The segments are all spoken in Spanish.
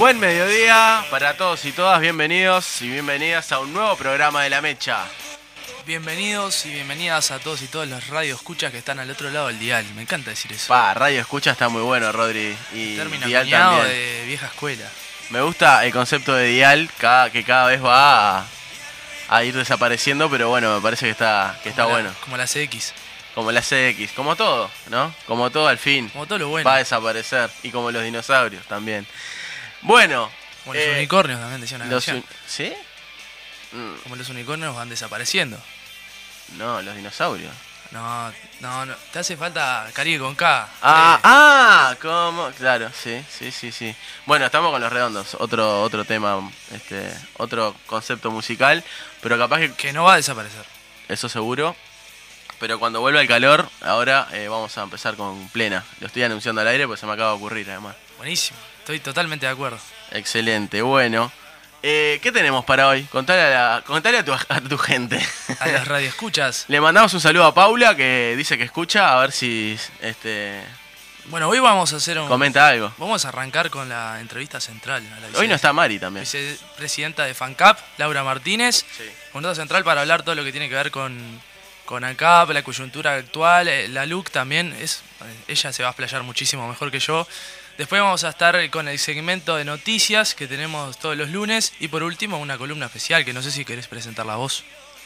Buen mediodía para todos y todas, bienvenidos y bienvenidas a un nuevo programa de La Mecha. Bienvenidos y bienvenidas a todos y todas los radio escuchas que están al otro lado del dial. Me encanta decir eso. Pa, radio escucha está muy bueno, Rodri. Y Término dial también. de vieja escuela. Me gusta el concepto de dial, cada, que cada vez va a, a ir desapareciendo, pero bueno, me parece que está, que está la- bueno. Como la CX. Como la CX, como todo, ¿no? Como todo al fin. Como todo lo bueno. Va a desaparecer. Y como los dinosaurios también. Bueno. Como los eh, unicornios también decía una los canción. un- ¿Sí? Mm, Como los unicornios van desapareciendo. no, los dinosaurios. No, no, no. Te hace falta Caribe con K. Ah, Eh, ah, ¿cómo? Claro, sí, sí, sí, sí. Bueno, estamos con los redondos, otro, otro tema, este, otro concepto musical, pero capaz que Que no va a desaparecer. eso seguro. Pero cuando vuelva el calor, ahora eh, vamos a empezar con plena. Lo estoy anunciando al aire porque se me acaba de ocurrir además. Buenísimo. Estoy totalmente de acuerdo. Excelente, bueno. Eh, ¿Qué tenemos para hoy? Contale a, la- contale a, tu, a tu gente. A las radio escuchas. Le mandamos un saludo a Paula que dice que escucha, a ver si este, Bueno, hoy vamos a hacer un. comenta algo. Vamos a arrancar con la entrevista central. a la Hoy no está Mari también. vicepresidenta de FANCAP, Laura Martínez. Sí. Juntada Central para hablar todo lo que tiene que ver con, con ANCAP, la coyuntura actual, eh, la LUC también. Es, eh, ella se va a explayar muchísimo mejor que yo. Después vamos a estar con el segmento de noticias que tenemos todos los lunes. Y por último, una columna especial que no sé si querés presentarla vos.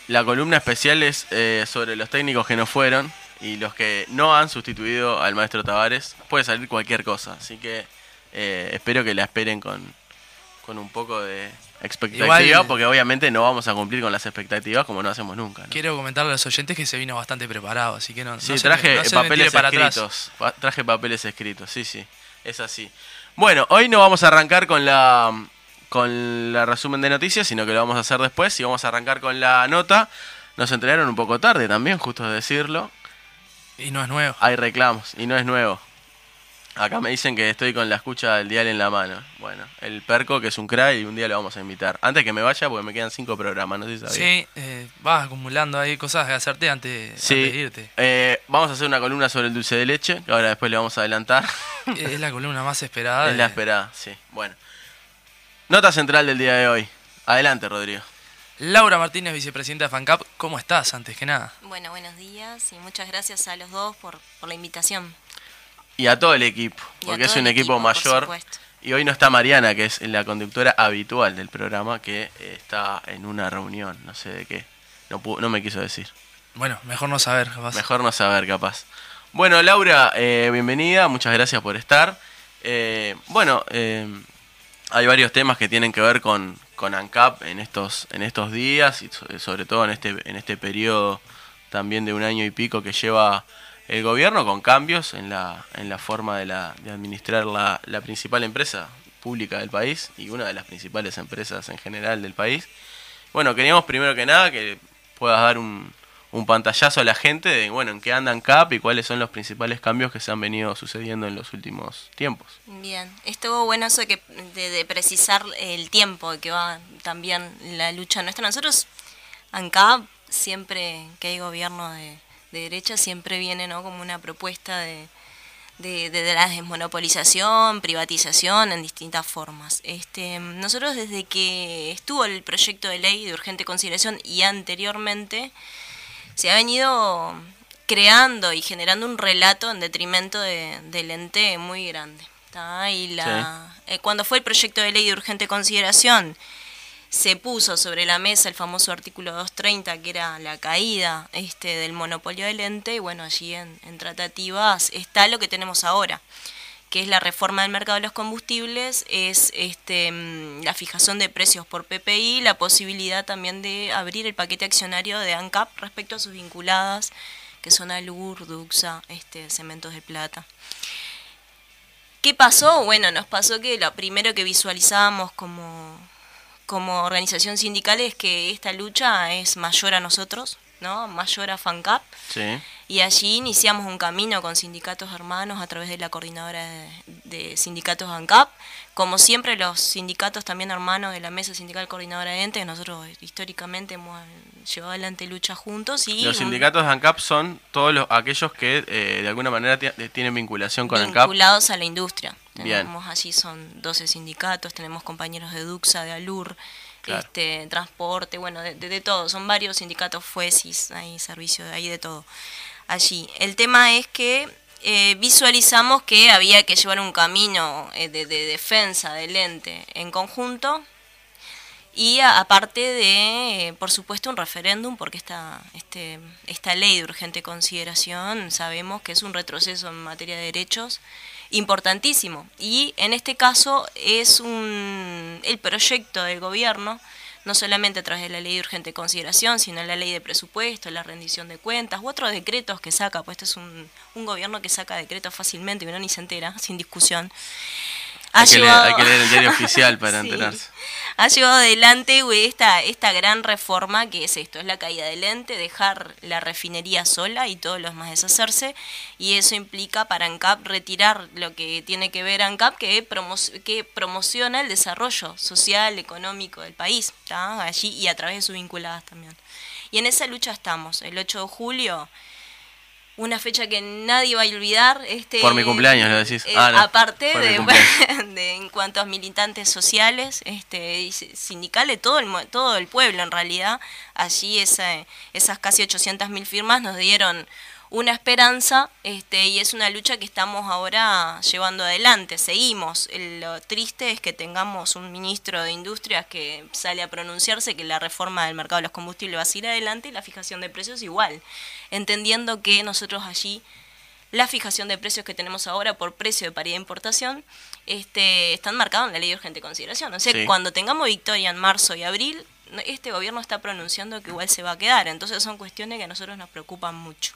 La columna especial es eh, sobre los técnicos que no fueron y los que no han sustituido al maestro Tavares. Puede salir cualquier cosa, así que eh, espero que la esperen con, con un poco de expectativa, Igual- porque obviamente no vamos a cumplir con las expectativas como no hacemos nunca. ¿no? Quiero comentarle a los oyentes que se vino bastante preparado, así que no, Sí, no se- traje no se me papeles para escritos. traje papeles escritos, sí, sí. Es así. Bueno, hoy no vamos a arrancar con la con la resumen de noticias, sino que lo vamos a hacer después y vamos a arrancar con la nota. Nos entregaron un poco tarde también, justo de decirlo. Y no es nuevo. Hay reclamos y no es nuevo. Acá me dicen que estoy con la escucha del dial en la mano. Bueno, el Perco, que es un crack, y un día lo vamos a invitar. Antes que me vaya, porque me quedan cinco programas, no sé si sabía. Sí, eh, vas acumulando ahí cosas que hacerte antes, Sí, antes de irte. eh, vamos a hacer una columna sobre el dulce de leche, que ahora después le vamos a adelantar. es la columna más esperada. Es de- la esperada, sí. Bueno. Nota central del día de hoy. Adelante, Rodrigo. Laura Martínez, vicepresidenta de FANCAP, ¿cómo estás antes que nada? Bueno, buenos días y muchas gracias a los dos por, por la invitación. Y a todo el equipo, Y porque es un equipo, mayor. Y hoy no está Mariana, que es la conductora habitual del programa, que eh, está en una reunión, no sé de qué. No, pu- no me quiso decir. Bueno, mejor no saber, capaz. Mejor no saber, capaz. Bueno, Laura, eh, bienvenida, muchas gracias por estar. Eh, bueno, eh, hay varios temas que tienen que ver con, con ANCAP en estos, en estos días y so- sobre todo en este, en este periodo también de un año y pico que lleva el gobierno con cambios en la, en la forma de, la, de administrar la, la principal empresa pública del país y una de las principales empresas en general del país. Bueno, queríamos primero que nada que puedas dar un, un pantallazo a la gente de bueno en qué andan CAP y cuáles son los principales cambios que se han venido sucediendo en los últimos tiempos. Bien, estuvo bueno eso de, que, de, de precisar el tiempo que va también la lucha nuestra. Nosotros, ANCAP, siempre que hay gobierno de, de derecha, siempre viene ¿no? como una propuesta de, de, de, la desmonopolización, privatización en distintas formas. Este, nosotros desde que estuvo el proyecto de ley de urgente consideración y anteriormente, se ha venido creando y generando un relato en detrimento de- del ente muy grande. ¿tá? Y la, eh, cuando fue el proyecto de ley de urgente consideración, se puso sobre la mesa el famoso artículo 230, que era la caída este, del monopolio del ente, y bueno, allí en, tratativas está lo que tenemos ahora, que es la reforma del mercado de los combustibles, es este, mm, la fijación de precios por PPI, la posibilidad también de abrir el paquete accionario de ANCAP respecto a sus vinculadas, que son Alur, Duxa, este, Cementos de Plata. ¿Qué pasó? Bueno, nos pasó que lo primero que visualizábamos como, como organización sindical es que esta lucha es mayor a nosotros, ¿no? Mayor a FANCAP. Sí. Y allí iniciamos un camino con sindicatos hermanos a través de la coordinadora de, de sindicatos ANCAP. Como siempre, los sindicatos también hermanos de la Mesa Sindical Coordinadora de Entes, nosotros históricamente hemos llevado adelante lucha juntos. y Los sindicatos de ANCAP son todos los, aquellos que eh, de alguna manera ti- tienen vinculación con ANCAP. vinculados a la industria. Bien. Tenemos allí son 12 sindicatos, tenemos compañeros de Duxa, de Alur, Este transporte, bueno, de, de- todo, son varios sindicatos FUESIS, hay servicio de ahí de todo. Allí. El tema es que eh, visualizamos que había que llevar un camino eh, de, de defensa del ente en conjunto y aparte de, eh, por supuesto, un referéndum, porque esta, este, esta ley de urgente consideración sabemos que es un retroceso en materia de derechos importantísimo. Y en este caso es un, el proyecto del gobierno, no solamente a través de la ley de urgente consideración, sino la ley de presupuesto, la rendición de cuentas u otros decretos que saca, pues este es un, un gobierno que saca decretos fácilmente y uno ni se entera, sin discusión. Ha Hay que, leer, hay que leer el diario oficial para Sí. enterarse. ha llevado adelante güey, esta, esta gran reforma que es esto, es la caída del ente, dejar la refinería sola y todo lo demás deshacerse, y eso implica para ANCAP retirar lo que tiene que ver ANCAP, que, promo- que promociona el desarrollo social, económico del país, ¿tá? allí y a través de sus vinculadas también. Y en esa lucha estamos, el 8 de julio, una fecha que nadie va a olvidar. Este, Por mi cumpleaños, lo decís. eh, Ah, no, aparte de, de- en cuanto a militantes sociales, este, sindicales, todo el, todo el pueblo en realidad, allí esa, esas casi 800.000 firmas nos dieron una esperanza este, y es una lucha que estamos ahora llevando adelante, seguimos. Lo triste es que tengamos un ministro de Industrias que sale a pronunciarse que la reforma del mercado de los combustibles va a seguir adelante y la fijación de precios igual, entendiendo que nosotros allí la fijación de precios que tenemos ahora por precio de paridad de importación este, están marcados en la ley de urgente consideración. O sea, Sí. cuando tengamos victoria en marzo y abril, este gobierno está pronunciando que igual se va a quedar. Entonces son cuestiones que a nosotros nos preocupan mucho.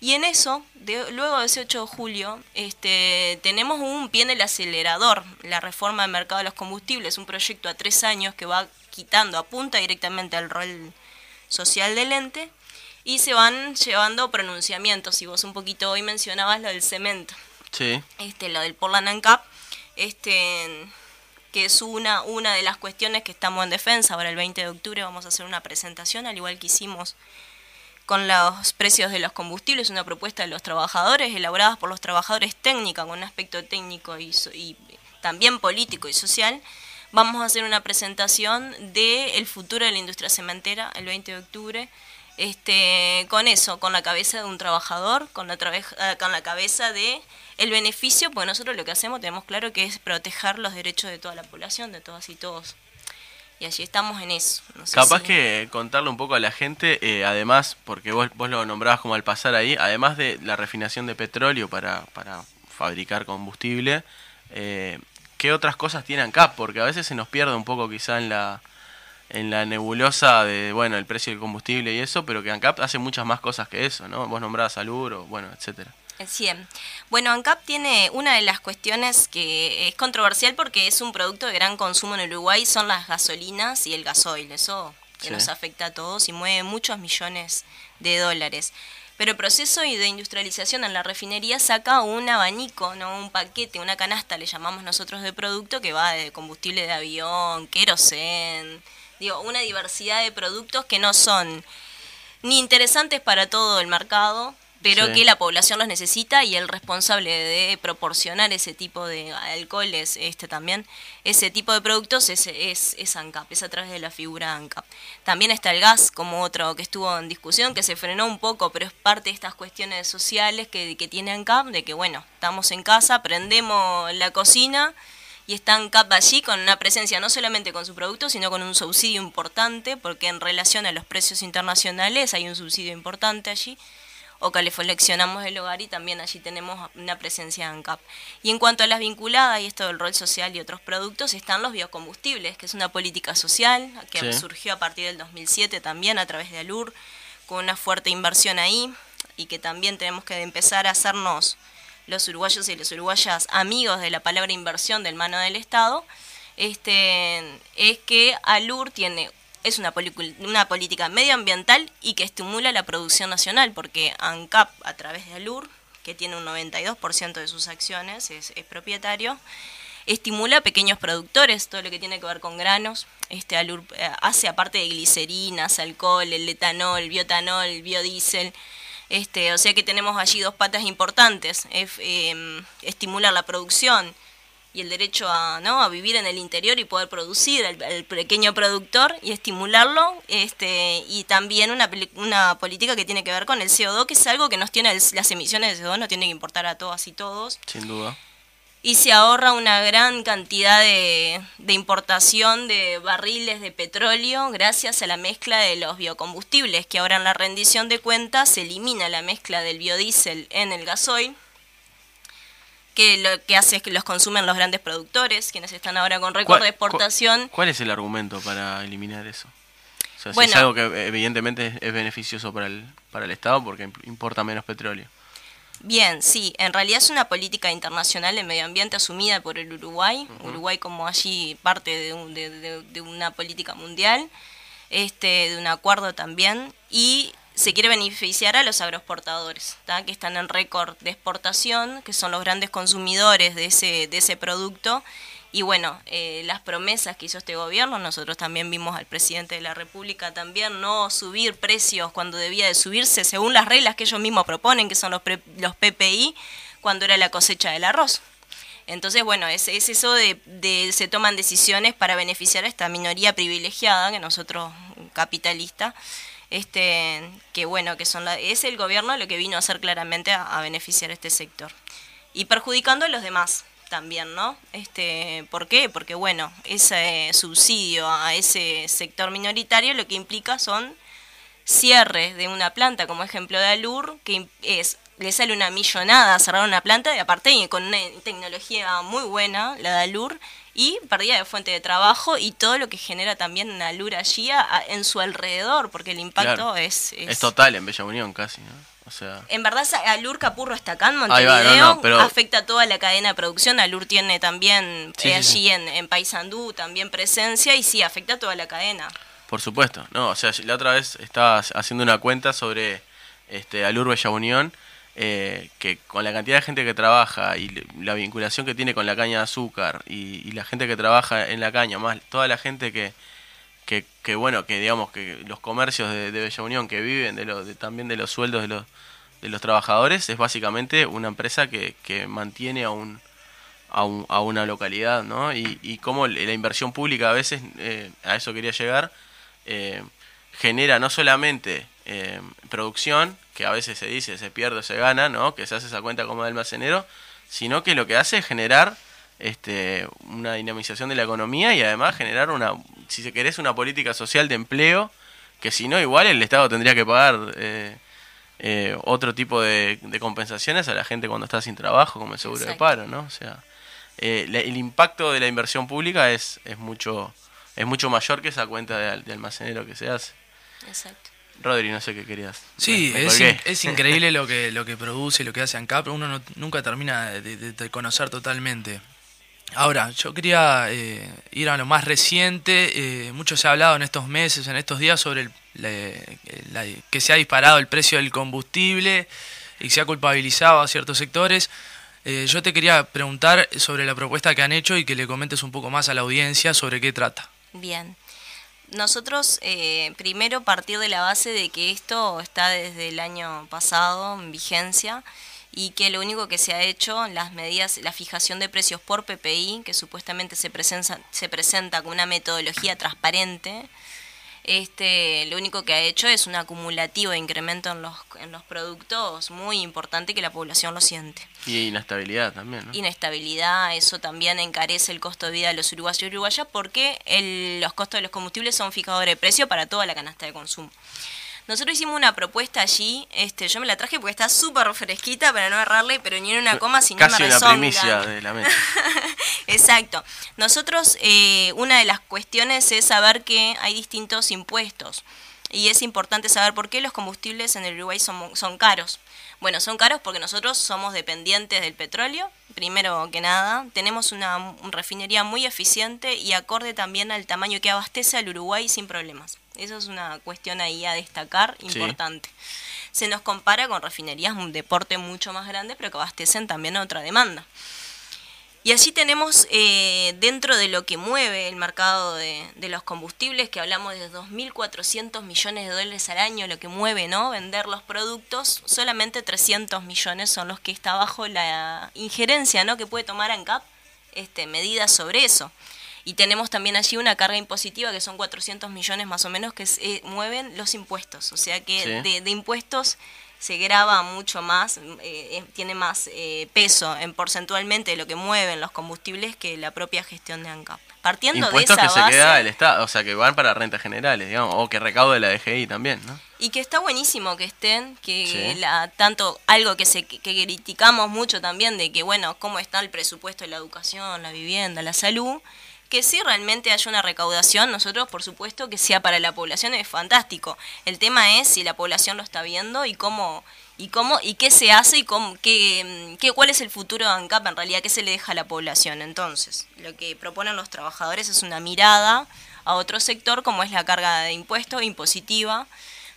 Y en eso, de- luego de ese 8 de julio, este, tenemos un pie en el acelerador, la reforma del mercado de los combustibles, un proyecto a tres años que va quitando, apunta directamente al rol social del ente y se van llevando pronunciamientos. Y vos un poquito hoy mencionabas lo del cemento, Sí. este, lo del Portland ANCAP, este, que es una, una de las cuestiones que estamos en defensa. Ahora el 20 de octubre vamos a hacer una presentación, al igual que hicimos con los precios de los combustibles, una propuesta de los trabajadores, elaboradas por los trabajadores técnica, con un aspecto técnico y, so- y también político y social. Vamos a hacer una presentación de el futuro de la industria cementera el 20 de octubre, este, con eso, con la cabeza de un trabajador, con la, eh, con la cabeza de el beneficio, porque nosotros lo que hacemos tenemos claro que es proteger los derechos de toda la población, de todas y todos. Y allí estamos en eso. No sé Capaz si- que contarle un poco a la gente, eh, además, porque vos, vos lo nombrabas como al pasar ahí, además de la refinación de petróleo para, para fabricar combustible, eh, qué otras cosas tiene ANCAP, porque a veces se nos pierde un poco quizá en la, en la nebulosa de, bueno, el precio del combustible y eso, pero que ANCAP hace muchas más cosas que eso, ¿no? Vos nombrás Alur o, bueno, etcétera. Sí. Bueno, ANCAP tiene una de las cuestiones que es controversial porque es un producto de gran consumo en Uruguay, son las gasolinas y el gasoil. Eso que Sí. nos afecta a todos y mueve muchos millones de dólares. Pero el proceso de industrialización en la refinería saca un abanico, ¿no? un paquete, una canasta, le llamamos nosotros de producto, que va de combustible de avión, querosén, digo, una diversidad de productos que no son ni interesantes para todo el mercado, pero Sí. que la población los necesita y el responsable de proporcionar ese tipo de alcoholes, este también, ese tipo de productos es, es, es ANCAP, es a través de la figura ANCAP. También está el gas como otro que estuvo en discusión, que se frenó un poco, pero es parte de estas cuestiones sociales que, que tiene ANCAP, de que bueno, estamos en casa, prendemos la cocina y está ANCAP allí con una presencia no solamente con su producto, sino con un subsidio importante, porque en relación a los precios internacionales hay un subsidio importante allí o calefaccionamos el hogar y también allí tenemos una presencia de ANCAP. Y en cuanto a las vinculadas y esto del rol social y otros productos, están los biocombustibles, que es una política social que Sí. surgió a partir del 2007 también a través de ALUR, con una fuerte inversión ahí y que también tenemos que empezar a hacernos los uruguayos y las uruguayas amigos de la palabra inversión del mano del Estado, este, es que ALUR tiene es una, una política medioambiental y que estimula la producción nacional, porque ANCAP, a través de ALUR, que tiene un 92% de sus acciones, es, es propietario, estimula a pequeños productores, todo lo que tiene que ver con granos. Este ALUR eh, hace aparte de glicerinas, alcohol, el etanol, biotanol, biodiesel. Este, o sea que tenemos allí dos patas importantes, es, eh, estimular la producción y el derecho a, ¿no? a vivir en el interior y poder producir el pequeño productor y estimularlo este y también una, una política que tiene que ver con el CO2 que es algo que nos tiene las emisiones de CO2 nos tiene que importar a todas y todos Sin duda. Y se ahorra una gran cantidad de, de importación de barriles de petróleo gracias a la mezcla de los biocombustibles, que ahora en la rendición de cuentas se elimina la mezcla del biodiesel en el gasoil, que lo que hace es que los consumen los grandes productores, quienes están ahora con récord ¿Cuál- de exportación. ¿Cuál es el argumento para eliminar eso? O sea, si Bueno. es algo que evidentemente es, beneficioso para el, para el Estado porque imp- importa menos petróleo. Bien, sí, en realidad es una política internacional de medio ambiente asumida por el Uruguay, Uruguay como allí parte de, un- de- de- de una política mundial, este, de un acuerdo también, y se quiere beneficiar a los agroexportadores, ¿tá? que están en récord de exportación, que son los grandes consumidores de ese, de ese producto. Y bueno, eh, las promesas que hizo este gobierno, nosotros también vimos al presidente de la República también no subir precios cuando debía de subirse según las reglas que ellos mismos proponen, que son los, pre- los PPI, cuando era la cosecha del arroz. Entonces, bueno, es, es eso de, de se toman decisiones para beneficiar a esta minoría privilegiada, que nosotros, capitalista, este, que bueno, que son la, es el gobierno lo que vino a hacer claramente a, a beneficiar a este sector. Y perjudicando a los demás también, ¿no? Este, ¿Por qué? Porque bueno, ese subsidio a ese sector minoritario lo que implica son cierres de una planta, como ejemplo de Alur, que es le sale una millonada cerrar una planta y aparte con una tecnología muy buena, la de Alur, y pérdida de fuente de trabajo y todo lo que genera también Alur allí a- en su alrededor, porque el impacto Claro. es, Es total en Bella Unión casi, ¿no? O sea, en verdad, Alur Capurro está acá en va, Montevideo, no, no, pero- afecta a toda la cadena de producción. Alur tiene también Sí, eh, sí, allí sí. En, en Paysandú también presencia y sí, afecta a toda la cadena. por supuesto. No, o sea, la otra vez estaba haciendo una cuenta sobre este Alur Bella Unión, eh, que con la cantidad de gente que trabaja y la vinculación que tiene con la caña de azúcar y, y la gente que trabaja en la caña, más toda la gente que, que, que, bueno, que digamos que los comercios de, Bella Unión que viven de lo, de- también de los sueldos de los, de los trabajadores, es básicamente una empresa que, que mantiene a un, a, un- a una localidad, ¿no? Y, y cómo la inversión pública a veces, eh, a eso quería llegar, eh, genera no solamente eh, producción, que a veces se dice se pierde o se gana, ¿no? Que se hace esa cuenta como de almacenero, sino que lo que hace es generar este, una dinamización de la economía y además generar una, si se querés, una política social de empleo, que si no, igual el Estado tendría que pagar eh, eh, otro tipo de, de compensaciones a la gente cuando está sin trabajo, como el seguro de paro, ¿no? O sea, eh, la- el impacto de la inversión pública es, es mucho es mucho mayor que esa cuenta de, al- de almacenero que se hace. Exacto. Rodri, no sé qué querías. Sí, Me- me es, in- es increíble lo que, lo que produce, lo que hace ANCAP, uno no- nunca termina de, de- de conocer totalmente. Ahora, yo quería eh, ir a lo más reciente, eh, mucho se ha hablado en estos meses, en estos días, sobre el- la- la- que se ha disparado el precio del combustible y se ha culpabilizado a ciertos sectores. Eh, yo te quería preguntar sobre la propuesta que han hecho y que le comentes un poco más a la audiencia sobre qué trata. Bien. Nosotros, eh, primero, partir de la base de que esto está desde el año pasado en vigencia y que lo único que se ha hecho, las medidas, la fijación de precios por PPI, que supuestamente se presenta, se presenta con una metodología transparente, este, lo único que ha hecho es un acumulativo de incremento en los, en los productos muy importante que la población lo siente Y inestabilidad también, ¿no? inestabilidad, eso también encarece el costo de vida de los uruguayos y uruguayas porque el- los costos de los combustibles son fijadores de precio para toda la canasta de consumo. Nosotros hicimos una propuesta allí, este, yo me la traje porque está súper fresquita para no errarle, pero ni en una coma si no Casi una rezonga. primicia de la mesa. Exacto. Nosotros, eh, una de las cuestiones es saber que hay distintos impuestos. Y es importante saber por qué los combustibles en el Uruguay son, son caros. Bueno, son caros porque nosotros somos dependientes del petróleo, primero que nada. Tenemos una, un- refinería muy eficiente y acorde también al tamaño que abastece al Uruguay sin problemas. Eso es una cuestión ahí a destacar Sí. importante. Se nos compara con refinerías un deporte mucho más grande, pero que abastecen también a otra demanda. Y allí tenemos eh, dentro de lo que mueve el mercado de, de los combustibles, que hablamos de 2.400 millones de dólares al año, lo que mueve, ¿no? Vender los productos, solamente 300 millones son los que está bajo la injerencia, ¿no? Que puede tomar ANCAP este, medidas sobre eso. Y tenemos también allí una carga impositiva que son 400 millones más o menos que se- eh, mueven los impuestos. O sea que Sí. de, de impuestos se graba mucho más, eh, eh, tiene más eh, peso en porcentualmente de lo que mueven los combustibles que la propia gestión de ANCAP. Partiendo Impuestos de que esa se base, queda el Estado, o sea, que van para rentas generales, digamos, o que recaude la DGI también, ¿no? Y que está buenísimo que estén, que Sí. la, tanto algo que, se, que criticamos mucho también de que, bueno, cómo está el presupuesto de la educación, la vivienda, la salud, que si realmente haya una recaudación, nosotros por supuesto que sea para la población es fantástico. El tema es si la población lo está viendo y cómo y cómo y qué se hace y cómo, qué, mm, qué, cuál es el futuro de ANCAP en realidad, qué se le deja a la población. Entonces, lo que proponen los trabajadores es una mirada a otro sector como es la carga de impuestos impositiva.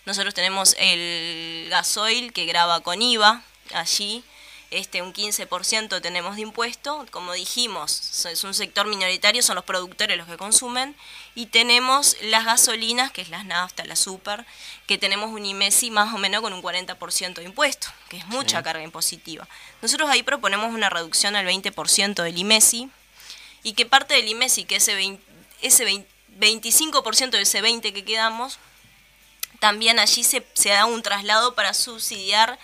Nosotros tenemos el gasoil que graba con IVA allí, este un 15% tenemos de impuesto, como dijimos, es un sector minoritario, son los productores los que consumen, y tenemos las gasolinas, que es las nafta, la super, que tenemos un IMESI más o menos con un 40% de impuesto, que es mucha carga impositiva. Nosotros ahí proponemos una reducción al 20% del IMESI, y que parte del IMESI, que ese, 20 ese 20 25% de ese 20 que quedamos, también allí se, se da un traslado para subsidiar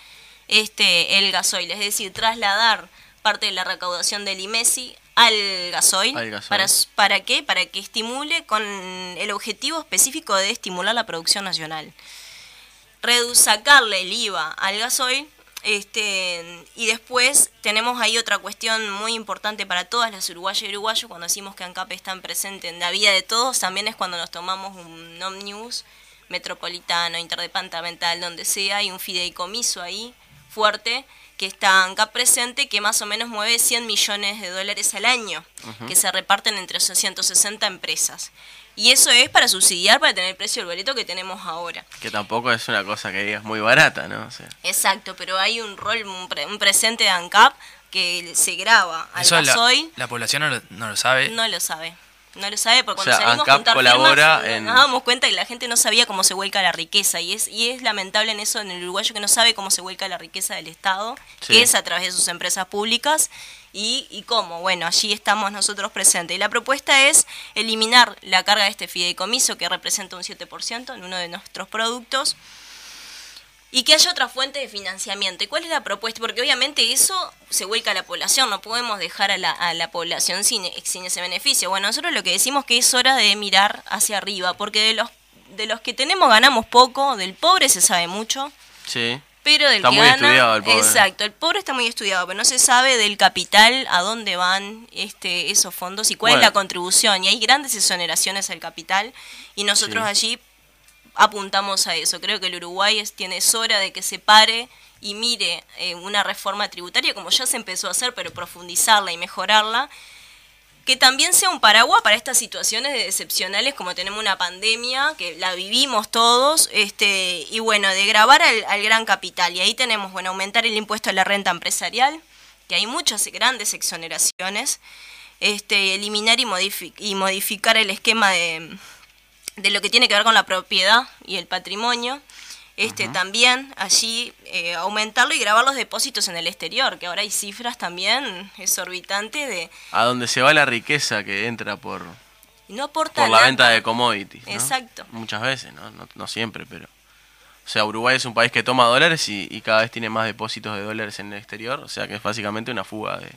este el gasoil, es decir, trasladar parte de la recaudación del IMESI al gasoil. Al gasoil. ¿Para, ¿Para qué? Para que estimule con el objetivo específico de estimular la producción nacional. Redu sacarle el IVA al gasoil este, y después tenemos ahí otra cuestión muy importante para todas las uruguayas y uruguayos, cuando decimos que ANCAP están presentes en la vida de todos, también es cuando nos tomamos un ómnibus metropolitano, interdepartamental, donde sea, hay un fideicomiso ahí fuerte que está ANCAP presente, que más o menos mueve 100 millones de dólares al año, que se reparten entre 160 empresas. Y eso es para subsidiar, para tener el precio del boleto que tenemos ahora. Que tampoco es una cosa que digas muy barata, ¿no? O sea, Exacto, pero hay un rol, un, pre- un presente de ANCAP que se graba al Eso la, gasoil, la población no lo, no lo sabe. no lo sabe. No lo sabe porque O cuando sea, salimos a ANCAP colabora firmas, en- nos damos cuenta que la gente no sabía cómo se vuelca la riqueza y es y es lamentable en eso en el uruguayo que no sabe cómo se vuelca la riqueza del Estado, Sí. que es a través de sus empresas públicas y, y cómo. Bueno, allí estamos nosotros presentes. Y la propuesta es eliminar la carga de este fideicomiso que representa un 7% en uno de nuestros productos y que haya otra fuente de financiamiento. ¿Y cuál es la propuesta? Porque obviamente eso se vuelca a la población, no podemos dejar a la, a la población sin, sin ese beneficio. Bueno, nosotros lo que decimos que es hora de mirar hacia arriba, porque de los, de los que tenemos ganamos poco, del pobre se sabe mucho, sí. pero del Está que muy gana, estudiado el pobre. exacto, el pobre está muy estudiado, pero no se sabe del capital a dónde van este esos fondos y cuál es la contribución y hay grandes exoneraciones al capital y nosotros Sí. allí apuntamos a eso. Creo que el Uruguay es, tiene es hora de que se pare y mire eh, una reforma tributaria como ya se empezó a hacer, pero profundizarla y mejorarla que también sea un paraguas para estas situaciones excepcionales como tenemos una pandemia, que la vivimos todos, este, y bueno, de grabar al, al gran capital. Y ahí tenemos, bueno, aumentar el impuesto a la renta empresarial, que hay muchas grandes exoneraciones, este, eliminar y, modifi- y modificar el esquema de, de lo que tiene que ver con la propiedad y el patrimonio. Este también allí eh, aumentarlo y grabar los depósitos en el exterior, que ahora hay cifras también exorbitantes de A donde se va la riqueza que entra por, no aporta por la nada. venta de commodities. ¿no? Exacto. Muchas veces, ¿no? ¿no? no siempre, pero... O sea, Uruguay es un país que toma dólares y, y cada vez tiene más depósitos de dólares en el exterior, o sea que es básicamente una fuga de,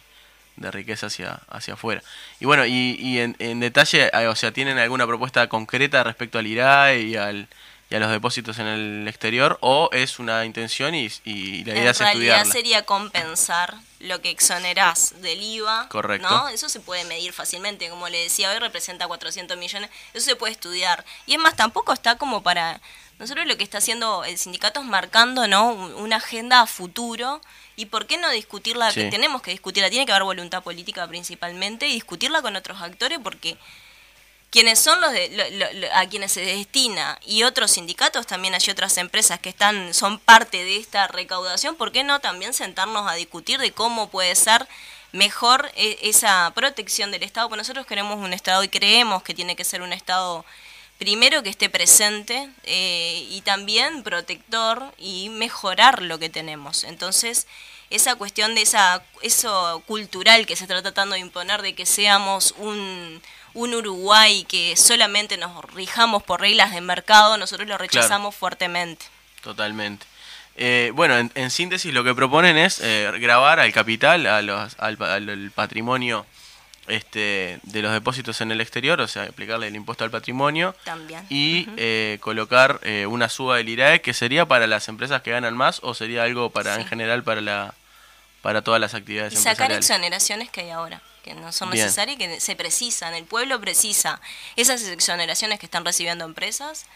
de riqueza hacia, hacia afuera. Y bueno, y, y en, en detalle, eh, o sea, ¿tienen alguna propuesta concreta respecto al IRAE y, al, y a los depósitos en el exterior? ¿O es una intención y, y la idea en es realidad estudiarla? sería compensar lo que exonerás del IVA. Correcto. ¿no? Eso se puede medir fácilmente. Como le decía, hoy representa 400 millones. Eso se puede estudiar. Y es más, tampoco está como para... Nosotros lo que está haciendo el sindicato es marcando ¿no? Un- una agenda a futuro. ¿Y por qué no discutirla? Sí. Que tenemos que discutirla. Tiene que haber voluntad política principalmente y discutirla con otros actores porque quienes son los de, lo- lo- lo- a quienes se destina y otros sindicatos también hay otras empresas que están son parte de esta recaudación por qué no también sentarnos a discutir de cómo puede ser mejor e- esa protección del Estado porque nosotros queremos un Estado y creemos que tiene que ser un Estado primero que esté presente eh, y también protector y mejorar lo que tenemos entonces esa cuestión de esa eso cultural que se está tratando de imponer de que seamos un un Uruguay que solamente nos rijamos por reglas de mercado, nosotros lo rechazamos fuertemente. Totalmente. Eh, bueno, en, en síntesis lo que proponen es eh, grabar al capital, a los, al, al- al patrimonio este, de los depósitos en el exterior, o sea, aplicarle el impuesto al patrimonio También. y eh, colocar eh, una suba del IRAE que sería para las empresas que ganan más o sería algo para Sí. en general para la para todas las actividades Y sacar exoneraciones que hay ahora, que no son Bien. necesarias y que se precisan, el pueblo precisa esas exoneraciones que están recibiendo empresas,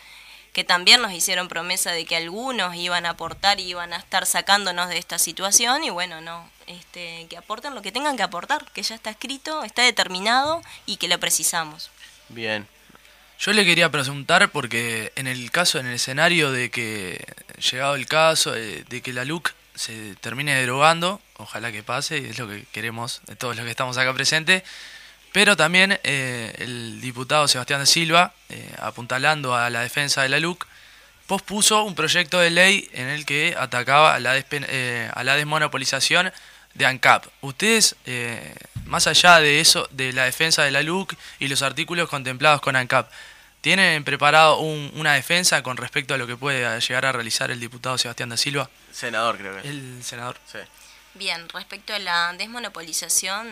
que también nos hicieron promesa de que algunos iban a aportar y iban a estar sacándonos de esta situación y bueno, no, este, que aporten lo que tengan que aportar, que ya está escrito, está determinado y que lo precisamos. Bien. Yo le quería preguntar porque en el caso, en el escenario de que, llegado el caso, eh, de que la LUC se termine derogando, ojalá que pase, y es lo que queremos de todos los que estamos acá presentes, pero también eh, el diputado Sebastián de Silva, eh, apuntalando a la defensa de la LUC, pospuso un proyecto de ley en el que atacaba a la, despen- eh, a la desmonopolización de ANCAP. Ustedes, eh, más allá de eso, de la defensa de la LUC y los artículos contemplados con ANCAP, ¿tienen preparado un- una defensa con respecto a lo que puede llegar a realizar el diputado Sebastián da Silva, Senador creo que el senador? Sí. Bien, respecto a la desmonopolización,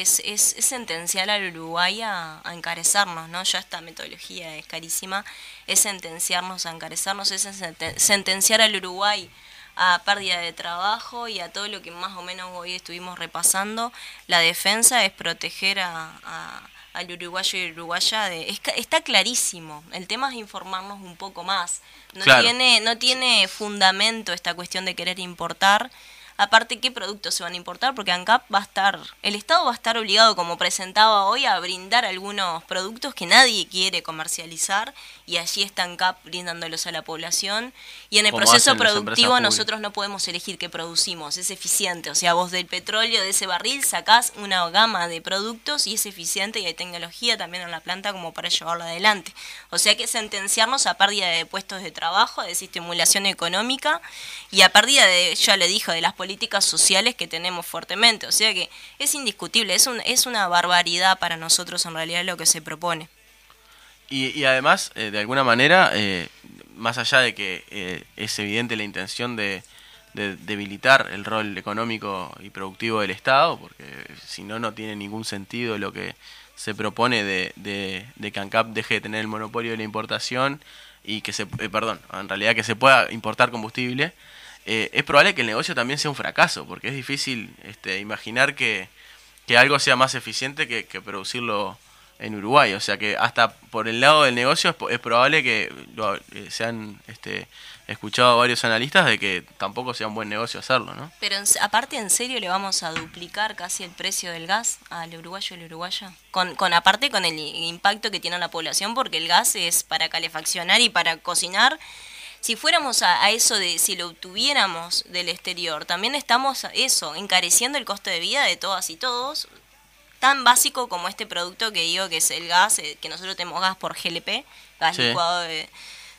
es, es, es sentenciar al Uruguay a, a encarecernos, ¿no? Ya esta metodología es carísima, es sentenciarnos a encarecernos, es senten- sentenciar al Uruguay a pérdida de trabajo y a todo lo que más o menos hoy estuvimos repasando. La defensa es proteger a, a- al uruguayo y uruguaya. De, es está clarísimo, el tema es informarnos un poco más. No Claro. tiene no tiene fundamento esta cuestión de querer importar. Aparte, ¿qué productos se van a importar? Porque ANCAP va a estar, el Estado va a estar obligado, como presentaba hoy, a brindar algunos productos que nadie quiere comercializar y allí está ANCAP brindándolos a la población. Y en el proceso productivo nosotros no podemos elegir qué producimos, es eficiente. O sea, vos del petróleo, de ese barril, sacás una gama de productos y es eficiente y hay tecnología también en la planta como para llevarlo adelante. O sea que sentenciarnos a pérdida de puestos de trabajo, a desestimulación económica y a pérdida de, ya le dijo, de las políticas sociales que tenemos fuertemente. O sea que es indiscutible, es, un, es una barbaridad para nosotros en realidad lo que se propone. Y, y además, eh, de alguna manera, eh, más allá de que eh, es evidente la intención de, de debilitar el rol económico y productivo del Estado, porque si no, no tiene ningún sentido lo que se propone de, de, de que ANCAP deje de tener el monopolio de la importación y que se, eh, perdón, en realidad que se pueda importar combustible. Eh, es probable que el negocio también sea un fracaso, porque es difícil este, imaginar que, que algo sea más eficiente que, producirlo en Uruguay. O sea que hasta por el lado del negocio es, es probable que lo, eh, se han este, escuchado a varios analistas de que tampoco sea un buen negocio hacerlo, ¿no? Pero en- aparte, ¿en serio le vamos a duplicar casi el precio del gas al uruguayo y la uruguaya? Con, con aparte con el impacto que tiene en la población, porque el gas es para calefaccionar y para cocinar. Si fuéramos a, a eso de, si lo obtuviéramos del exterior, también estamos eso, encareciendo el costo de vida de todas y todos, tan básico como este producto que digo que es el gas, eh, que nosotros tenemos gas por GLP, gas Sí. licuado de,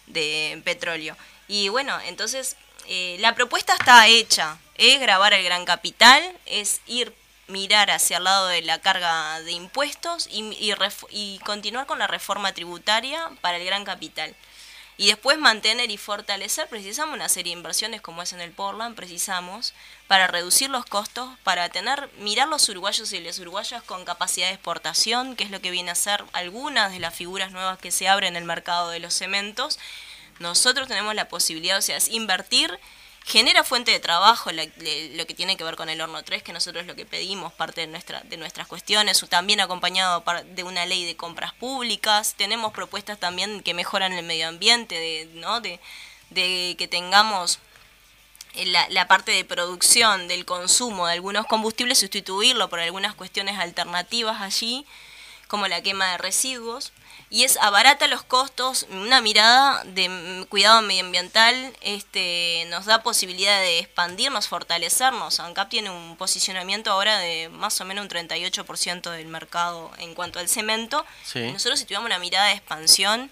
de petróleo. Y bueno, entonces eh, la propuesta está hecha, es grabar el gran capital, es ir mirar hacia el lado de la carga de impuestos y, y y continuar con la reforma tributaria para el gran capital. Y después mantener y fortalecer, precisamos una serie de inversiones como es en el Portland, precisamos, para reducir los costos, para tener, mirar los uruguayos y las uruguayas con capacidad de exportación, que es lo que viene a ser algunas de las figuras nuevas que se abren en el mercado de los cementos. Nosotros tenemos la posibilidad, o sea, es invertir, genera fuente de trabajo, lo que tiene que ver con el horno 3, que nosotros lo que pedimos, parte de, nuestra, de nuestras cuestiones, también acompañado de una ley de compras públicas. Tenemos propuestas también que mejoran el medio ambiente, de, ¿no? de, de que tengamos eh, la, la parte de producción, del consumo de algunos combustibles, sustituirlo por algunas cuestiones alternativas allí, como la quema de residuos. Y es abarata los costos, una mirada de cuidado medioambiental este, nos da posibilidad de expandirnos, fortalecernos. ANCAP tiene un posicionamiento ahora de más o menos un 38% del mercado en cuanto al cemento. Sí. Nosotros si tuviéramos una mirada de expansión,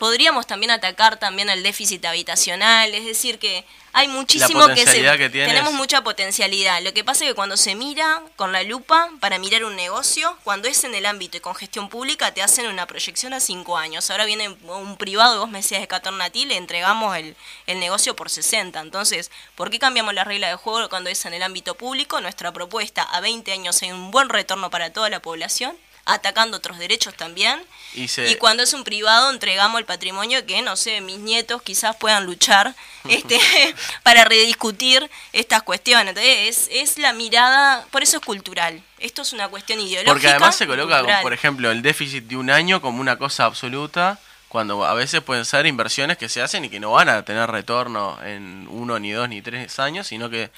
podríamos también atacar también el déficit habitacional, es decir que hay muchísimo que se que tenemos mucha potencialidad. Lo que pasa es que cuando se mira con la lupa para mirar un negocio, cuando es en el ámbito y con gestión pública te hacen una proyección a cinco años. Ahora viene un privado, vos me decías de Catornatí, le entregamos el, el negocio por 60. Entonces, ¿por qué cambiamos la regla de juego cuando es en el ámbito público? Nuestra propuesta a 20 años hay un buen retorno para toda la población atacando otros derechos también. Y se- Y cuando es un privado entregamos el patrimonio que, no sé, mis nietos quizás puedan luchar este, para rediscutir estas cuestiones. Entonces, es, es la mirada, por eso es cultural. Esto es una cuestión ideológica. Porque además se coloca, como, por ejemplo, el déficit de un año como una cosa absoluta, cuando a veces pueden ser inversiones que se hacen y que no van a tener retorno en uno, ni dos, ni tres años, sino que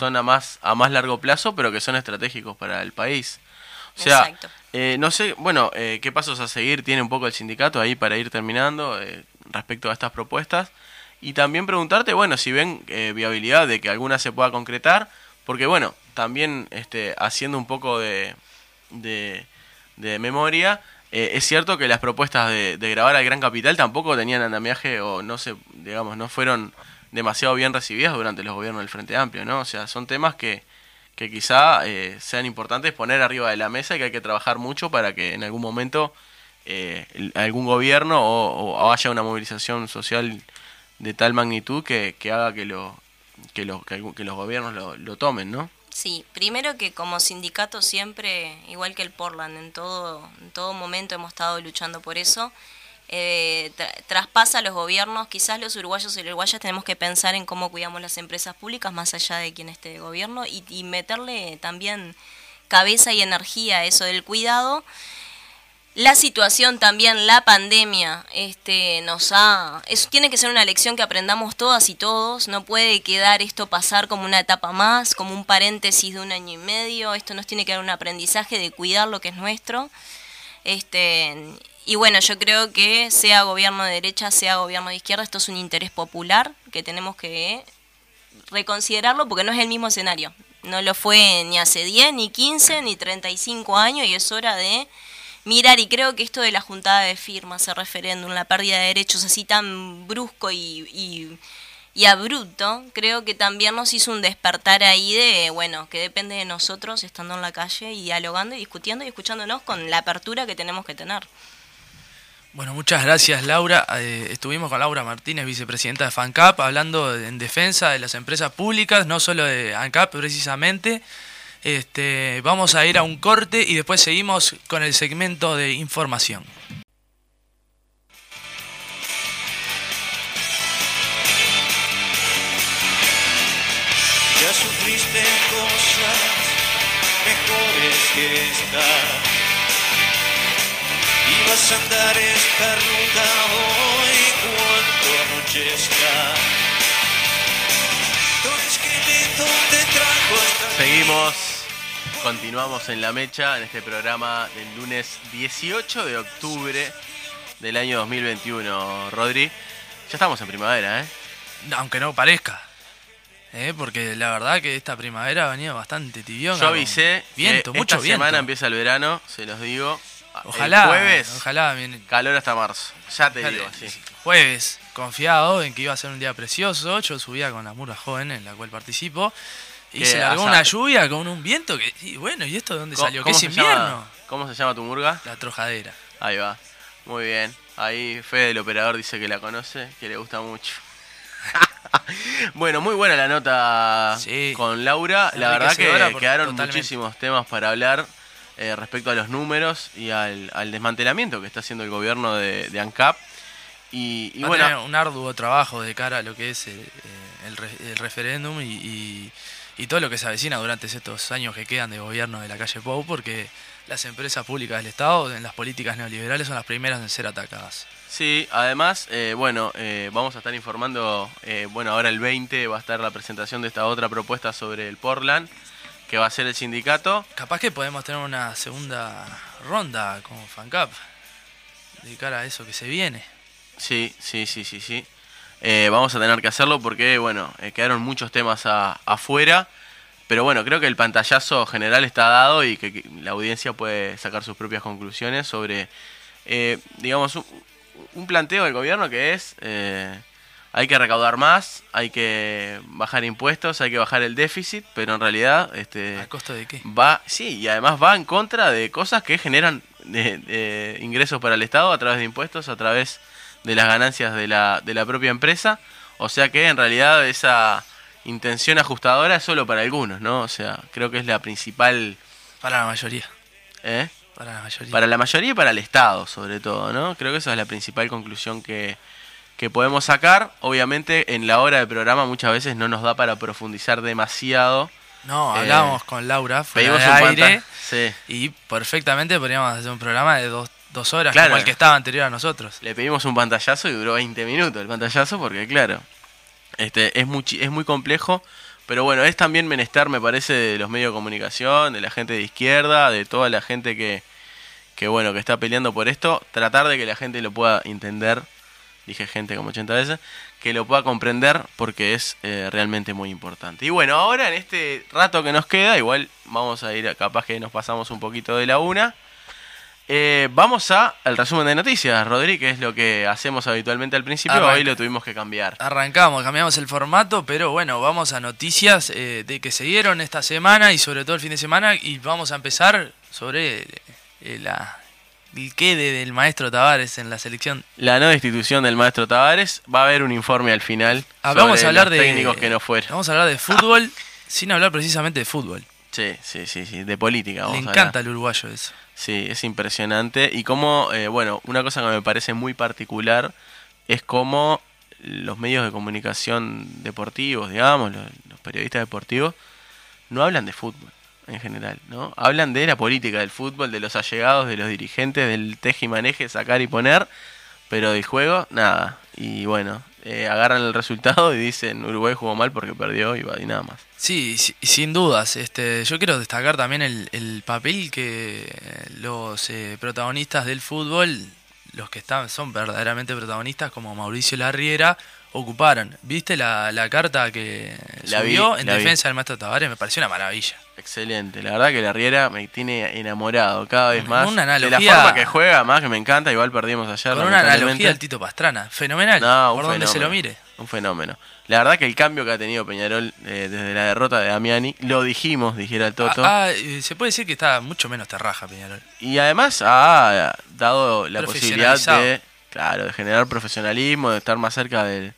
son a más, a más largo plazo, pero que son estratégicos para el país. O sea, Exacto. eh, no sé, bueno, eh, qué pasos a seguir tiene un poco el sindicato ahí para ir terminando eh, respecto a estas propuestas. Y también preguntarte, bueno, si ven eh, viabilidad de que alguna se pueda concretar, porque bueno, también este, haciendo un poco de, de, de memoria, eh, es cierto que las propuestas de, de grabar al Gran Capital tampoco tenían andamiaje o no se, digamos, no fueron demasiado bien recibidas durante los gobiernos del Frente Amplio, ¿no? O sea, son temas que, que quizá eh, sean importantes poner arriba de la mesa y que hay que trabajar mucho para que en algún momento eh, algún gobierno o, o haya una movilización social de tal magnitud que, que haga que, lo, que, algún- que los gobiernos lo, lo tomen, ¿no? Sí, primero que como sindicato siempre, igual que el Portland, en todo, en todo momento hemos estado luchando por eso. Eh, tra- traspasa los gobiernos, quizás los uruguayos y uruguayas tenemos que pensar en cómo cuidamos las empresas públicas más allá de quien esté de gobierno y, meterle también cabeza y energía a eso del cuidado. La situación también, la pandemia, este, nos ha, eso tiene que ser una lección que aprendamos todas y todos. No puede quedar esto pasar como una etapa más, como un paréntesis de un año y medio. Esto nos tiene que dar un aprendizaje de cuidar lo que es nuestro. Este, y bueno, yo creo que sea gobierno de derecha, sea gobierno de izquierda, esto es un interés popular que tenemos que reconsiderarlo porque no es el mismo escenario. No lo fue ni hace 10, ni 15, ni 35 años y es hora de mirar y creo que esto de la juntada de firmas, el referéndum, la pérdida de derechos así tan brusco y, y, y abrupto, creo que también nos hizo un despertar ahí de, bueno, que depende de nosotros estando en la calle y dialogando y discutiendo y escuchándonos con la apertura que tenemos que tener. Bueno, muchas gracias Laura. Eh, estuvimos con Laura Martínez, vicepresidenta de FANCAP, hablando en defensa de las empresas públicas, no solo de ANCAP precisamente. Este, vamos a ir a un corte y después seguimos con el segmento de información. sufriste cosas mejores que esta. Y vas a andar esta ruta hoy cuando anochezca. Seguimos, continuamos en la mecha en este programa del lunes 18 de octubre del año 2021, Rodri. Ya estamos en primavera, ¿eh? Aunque no parezca. ¿eh? Porque la verdad que esta primavera ha venido bastante tibión. Yo avisé Viento, que mucho esta viento. semana empieza el verano, se los digo. Ojalá. El jueves, Ojalá. bien- calor hasta marzo. Ya te digo, sí. Jueves, confiado en que iba a ser un día precioso. Yo subía con la Murga Joven, en la cual participo. Y ¿Qué, se largó una lluvia con un viento que. y bueno, ¿y esto de dónde ¿Cómo- salió? ¿Qué es invierno? llama- ¿Cómo se llama tu murga? La trojadera. Ahí va. Muy bien. Ahí Fede, el operador, dice que la conoce, que le gusta mucho. bueno, muy buena la nota Sí. con Laura. La verdad que quedaron totalmente. muchísimos temas para hablar eh, respecto a los números y al, al desmantelamiento que está haciendo el gobierno de, de ANCAP. Y, y Va a bueno, tener un arduo trabajo de cara a lo que es eh, eh, el, re- el referéndum y, y- y todo lo que se avecina durante estos años que quedan de gobierno de la calle Pou, porque las empresas públicas del Estado en las políticas neoliberales son las primeras en ser atacadas. Sí, además, eh, bueno, eh, vamos a estar informando, eh, bueno, ahora el 20 va a estar la presentación de esta otra propuesta sobre el Portland, que va a ser el sindicato. Capaz que podemos tener una segunda ronda con FanCap de cara a eso que se viene. Sí, sí, sí, sí, sí. Eh, vamos a tener que hacerlo porque, bueno, eh, quedaron muchos temas a- afuera. Pero bueno, creo que el pantallazo general está dado y que, que la audiencia puede sacar sus propias conclusiones sobre, eh, digamos, un, un planteo del gobierno que es, hay que recaudar más, hay que bajar impuestos, hay que bajar el déficit, pero en realidad este, ¿A costo de qué? va, sí, y además va en contra de cosas que generan de- de ingresos para el Estado a través de impuestos, a través de las ganancias de la, de la propia empresa. O sea que en realidad esa intención ajustadora es solo para algunos, ¿no? O sea, creo que es la principal... Para la mayoría. ¿eh? Para la mayoría. Para la mayoría y para el Estado, sobre todo, ¿no? Creo que esa es la principal conclusión que, que podemos sacar. Obviamente, en la hora del programa muchas veces no nos da para profundizar demasiado. No, Eh, hablábamos con Laura fuera Pedimos de un aire Sí. y perfectamente podríamos hacer un programa de dos, dos horas Claro. como el que estaba anterior a nosotros. Le pedimos un pantallazo y duró 20 minutos el pantallazo porque claro, este es muy es muy complejo, pero bueno, es también menester me parece de los medios de comunicación, de la gente de izquierda, de toda la gente que que bueno, que está peleando por esto, tratar de que la gente lo pueda entender, dije gente como 80 veces, que lo pueda comprender porque es eh, realmente muy importante. Y bueno, ahora en este rato que nos queda, igual vamos a ir, a- capaz que nos pasamos un poquito de la una. Eh, vamos a al resumen de noticias, Rodri, que es lo que hacemos habitualmente al principio, Arranca. hoy lo tuvimos que cambiar. Arrancamos, cambiamos el formato, pero bueno, vamos a noticias eh, de que se dieron esta semana y sobre todo el fin de semana y vamos a empezar sobre la, el quede del maestro Tavares en la selección. La no destitución del maestro Tavares, va a haber un informe al final Ah, vamos a hablar los de técnicos que no fueron. Vamos a hablar de fútbol sin hablar precisamente de fútbol. Sí, sí, sí, sí, de política. Le Vamos a encanta al uruguayo eso. Sí, es impresionante. Y como, eh, bueno, una cosa que me parece muy particular es cómo los medios de comunicación deportivos, digamos, los, los periodistas deportivos, no hablan de fútbol en general, ¿no? Hablan de la política del fútbol, de los allegados, de los dirigentes, del teje y maneje, sacar y poner, pero del juego, nada. Y bueno, eh, agarran el resultado y dicen Uruguay jugó mal porque perdió y, y nada más. Sí, si- sin dudas. Este, yo quiero destacar también el, el papel que los eh, protagonistas del fútbol, los que están, son verdaderamente protagonistas, como Mauricio Larriera, ocuparon. ¿Viste la, la carta que La vi, subió en la vi. defensa del maestro Tavares? Me pareció una maravilla. Excelente, la verdad que la Riera me tiene enamorado cada vez más. una de la analogía- forma que juega, más que me encanta, igual perdimos ayer. Con una analogía al Tito Pastrana. Fenomenal. No, por donde se lo mire. Un fenómeno. La verdad que el cambio que ha tenido Peñarol eh, desde la derrota de Damiani, lo dijimos, dijera el Toto. Ah, ah, eh, se puede decir que está mucho menos terraja Peñarol. Y además ha dado la posibilidad de, claro, de generar profesionalismo, de estar más cerca de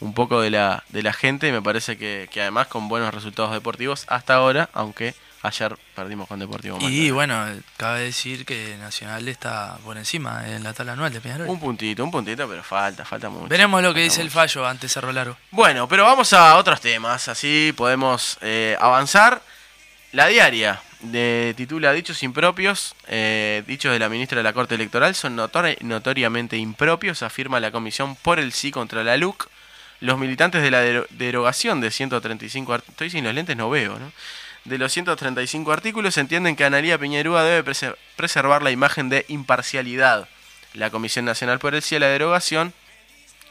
un poco de la, de la gente. Y me parece que, que además con buenos resultados deportivos hasta ahora, aunque Ayer perdimos con Deportivo Y Maldonado. bueno, cabe decir que Nacional está por encima en la tabla anual de Peñarol. Un puntito, un puntito, pero falta, falta mucho. Veremos lo que dice el fallo ante Cerro Largo. Bueno, pero vamos a otros temas, así podemos eh, avanzar. La diaria de titula Dichos impropios, eh, dichos de la ministra de la Corte Electoral son notori- notoriamente impropios, afirma la Comisión por el Sí contra la LUC. Los militantes de la dero- derogación de 135 art- estoy sin los lentes, no veo. De los 135 artículos entienden que Analía Piñerúa debe prese- preservar la imagen de imparcialidad. La Comisión Nacional por el Sí a la derogación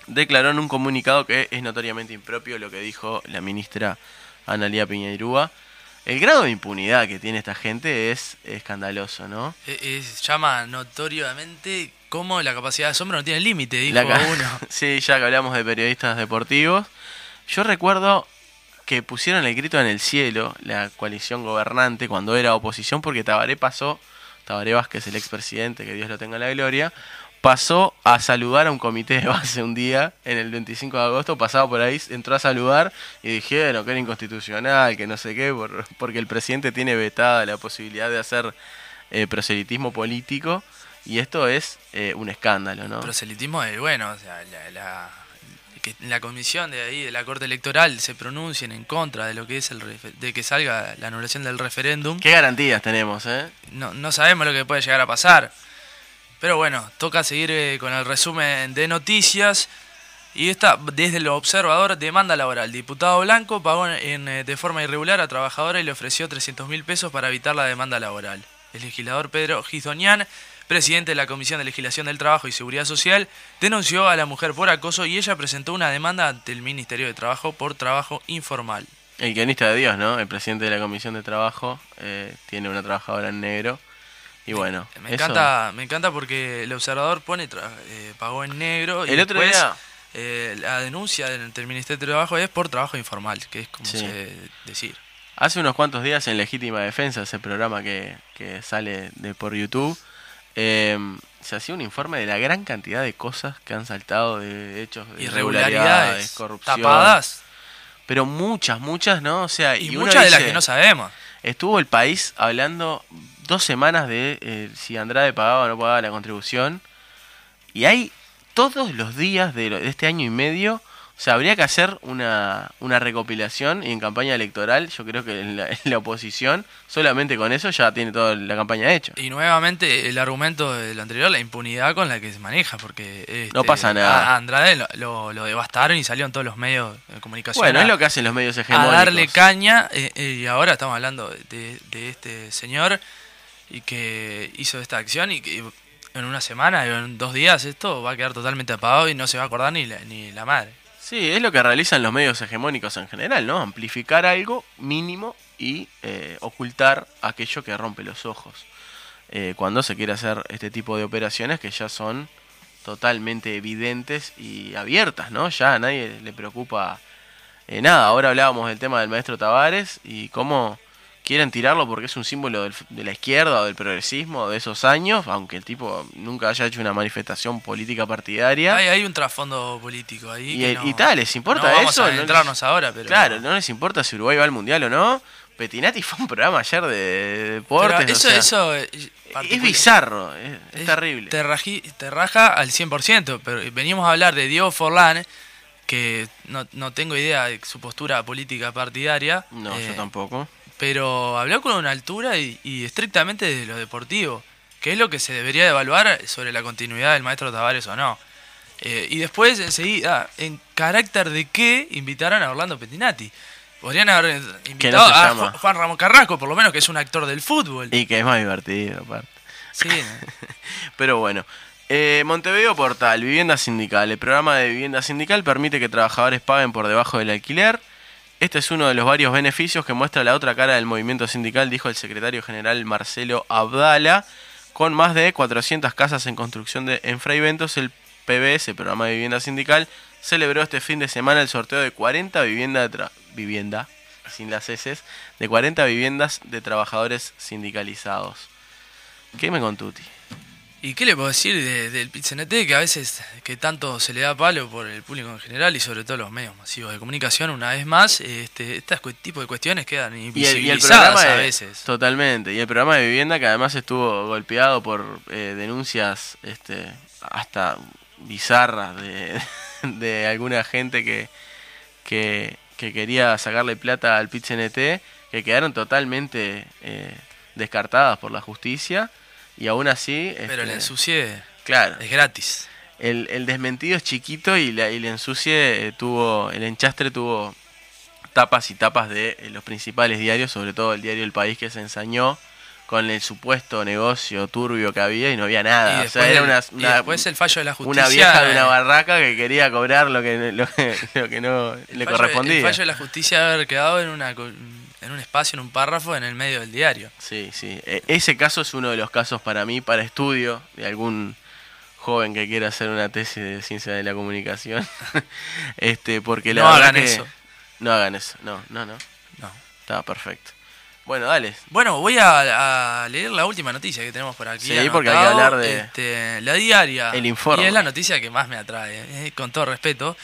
declaró en un comunicado que es notoriamente impropio lo que dijo la ministra Analía Piñeirúa. El grado de impunidad que tiene esta gente es escandaloso, ¿no? E- es- llama notoriamente cómo la capacidad de asombro no tiene límite, dijo uno. sí, ya que hablamos de periodistas deportivos. Yo recuerdo que pusieron el grito en el cielo, la coalición gobernante, cuando era oposición, porque Tabaré pasó, Tabaré Vázquez, el expresidente, que Dios lo tenga en la gloria, pasó a saludar a un comité de base un día, en el 25 de agosto, pasaba por ahí, entró a saludar y dijeron que era inconstitucional, que no sé qué, por- porque el presidente tiene vetada la posibilidad de hacer eh, proselitismo político, y esto es eh, un escándalo, ¿no? Proselitismo es bueno, o sea, la, la- que la comisión de ahí de la Corte Electoral se pronuncien en contra de lo que es el de que salga la anulación del referéndum. ¿Qué garantías tenemos, eh? No, no sabemos lo que puede llegar a pasar. Pero bueno, toca seguir eh, con el resumen de noticias. Y esta, desde el observador, demanda laboral. Diputado Blanco pagó en, eh, de forma irregular a trabajadora y le ofreció 300 mil pesos para evitar la demanda laboral. El legislador Pedro Gizonian, presidente de la Comisión de Legislación del Trabajo y Seguridad Social, denunció a la mujer por acoso y ella presentó una demanda ante el Ministerio de Trabajo por trabajo informal. El guionista de Dios, ¿no? El presidente de la Comisión de Trabajo eh, tiene una trabajadora en negro. Y bueno, Me eso- encanta, me encanta porque el observador pone tra- eh, pagó en negro y El otro después, día- eh, la denuncia del, del Ministerio de Trabajo es por trabajo informal, que es como Sí. se decir. Hace unos cuantos días en Legítima Defensa, ese programa que, que sale de por YouTube, eh, se hacía un informe de la gran cantidad de cosas que han saltado de hechos de irregularidades, Irregularidades, corrupción. tapadas Pero muchas, muchas, ¿no? O sea, y, y, muchas de las que no sabemos. Estuvo el país hablando dos semanas de eh, si Andrade pagaba o no pagaba la contribución. Y hay todos los días de, lo- de este año y medio. O sea, habría que hacer una, una recopilación y en campaña electoral, yo creo que en la, en la oposición, solamente con eso ya tiene toda la campaña hecha. Y nuevamente el argumento del anterior, la impunidad con la que se maneja, porque este, No pasa nada. a Andrade lo, lo- lo devastaron y salió en todos los medios de comunicación. Bueno, a- es lo que hacen los medios a hegemónicos. darle caña eh, eh, y ahora estamos hablando de, de este señor y que hizo esta acción y que en una semana, en dos días esto va a quedar totalmente apagado y no se va a acordar ni la, ni la madre. Sí, es lo que realizan los medios hegemónicos en general, ¿no? Amplificar algo mínimo y eh, ocultar aquello que rompe los ojos. Eh, cuando se quiere hacer este tipo de operaciones que ya son totalmente evidentes y abiertas, ¿no? Ya a nadie le preocupa eh, nada. Ahora hablábamos del tema del maestro Tavares y cómo quieren tirarlo porque es un símbolo del- de la izquierda o del progresismo de esos años, aunque el tipo nunca haya hecho una manifestación política partidaria. Hay, hay un trasfondo político ahí. Y, que el- no- y tal, ¿les importa no vamos eso? a No les- adentrarnos ahora, pero. Claro, no les importa si Uruguay va al mundial o no. Petinati fue un programa ayer de pero deportes. eso, o sea, eso eh, es bizarro, es, es es- terrible. Te, raji- te raja al 100%, pero veníamos a hablar de Diego Forlán, que no, no tengo idea de su postura política partidaria. No, eh, yo tampoco. Pero habló con una altura y, y estrictamente de lo deportivo, que es lo que se debería evaluar sobre la continuidad del maestro Tavares o no. Eh, y después, enseguida, ¿en carácter de qué invitaron a Orlando Pettinati? Podrían haber invitado a llama. Juan Ramón Carrasco, por lo menos, que es un actor del fútbol. Y que es más divertido, aparte. Sí, ¿no? Pero bueno. Eh, Montevideo Portal, Vivienda Sindical. El programa de Vivienda Sindical permite que trabajadores paguen por debajo del alquiler. Este es uno de los varios beneficios que muestra la otra cara del movimiento sindical, dijo el secretario general Marcelo Abdala. Con más de 400 casas en construcción de, en Fray Ventos, el PBS, programa de vivienda sindical, celebró este fin de semana el sorteo de 40 vivienda, de tra- vivienda sin las heces, de 40 viviendas de trabajadores sindicalizados. ¿Qué me contuti? ¿Y qué le puedo decir del de, de que a veces que tanto se le da palo por el público en general y sobre todo los medios masivos de comunicación? Una vez más, este, este tipo de cuestiones quedan invisibilizadas y el, a veces. Totalmente. Y el programa de vivienda que además estuvo golpeado por eh, denuncias este, hasta bizarras de, alguna gente que, que, quería sacarle plata al Pizzenete que quedaron totalmente eh, descartadas por la justicia y aún así... Pero este, le ensucié. Claro. Es gratis. El, el, desmentido es chiquito y, la, y el ensucie eh, tuvo, el enchastre tuvo tapas y tapas de eh, los principales diarios, sobre todo el diario El País que se ensañó con el supuesto negocio turbio que había y no había nada. Y o sea, era una, una y después el fallo de la justicia. Una vieja de una barraca que quería cobrar lo que, lo, que no le correspondía. El fallo de la justicia haber quedado en una en un espacio, en un párrafo, en el medio del diario. Sí, sí. E, ese caso es uno de los casos para mí, para estudio de algún joven que quiera hacer una tesis de ciencia de la comunicación. este, porque la no hagan eso. No hagan eso. No, no, no. No. Está perfecto. Bueno, dale. Bueno, voy a, leer la última noticia que tenemos por aquí. Sí, porque hay que hablar de. Este, la diaria. El informe. Y es la noticia que más me atrae, eh, con todo respeto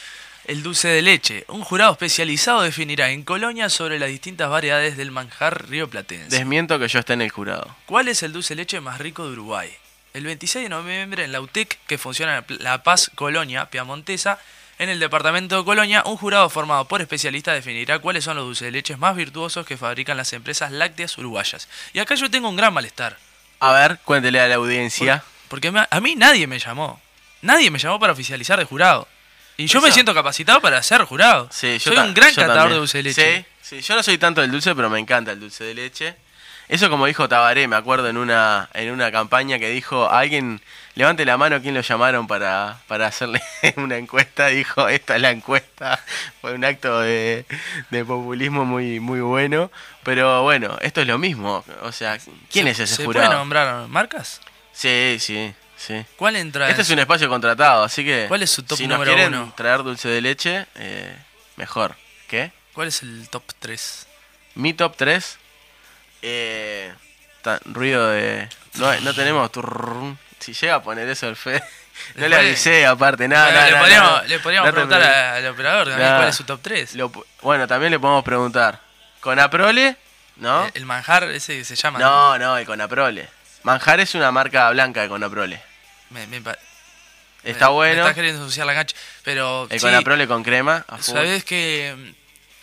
el dulce de leche. Un jurado especializado definirá en Colonia sobre las distintas variedades del manjar rioplatense. Desmiento que yo esté en el jurado. ¿Cuál es el dulce de leche más rico de Uruguay? El 26 de noviembre en la UTEC, que funciona en La Paz, Colonia, Piamontesa, en el departamento de Colonia, un jurado formado por especialistas definirá cuáles son los dulces de leche más virtuosos que fabrican las empresas lácteas uruguayas. Y acá yo tengo un gran malestar. A ver, cuéntele a la audiencia. Porque a mí nadie me llamó. Nadie me llamó para oficializar de jurado. Y yo me siento capacitado para ser jurado. Sí, soy un gran catador de dulce de leche. Sí, sí, yo no soy tanto del dulce, pero me encanta el dulce de leche. Eso como dijo Tabaré, me acuerdo en una, en una campaña que dijo, alguien, levante la mano quien lo llamaron para, para hacerle una encuesta, dijo, esta es la encuesta. Fue un acto de, populismo muy, muy bueno. Pero bueno, esto es lo mismo. O sea, ¿quién es ese ¿se jurado? ¿Se puede nombrar marcas? Sí, sí. ¿Cuál entra? Este es un espacio contratado, así que. ¿Cuál es su top si número uno? traer dulce de leche, eh, mejor. ¿Qué? ¿Cuál es el top 3? Mi top 3. Eh, ruido de. No, no tenemos. Si llega a poner eso el Fede. No le, avisé, aparte, nada. No, le, no, podríamos, preguntar al operador también cuál es su top 3. Bueno, también le podemos preguntar. ¿Conaprole? ¿No? El, manjar ese que se llama. No, no, el Conaprole. Manjar es una marca blanca de Conaprole. Me, me pa- Está me- bueno. Me estás queriendo ensuciar la cancha. Pero. El sí, Conaprole con crema. a. Sabes que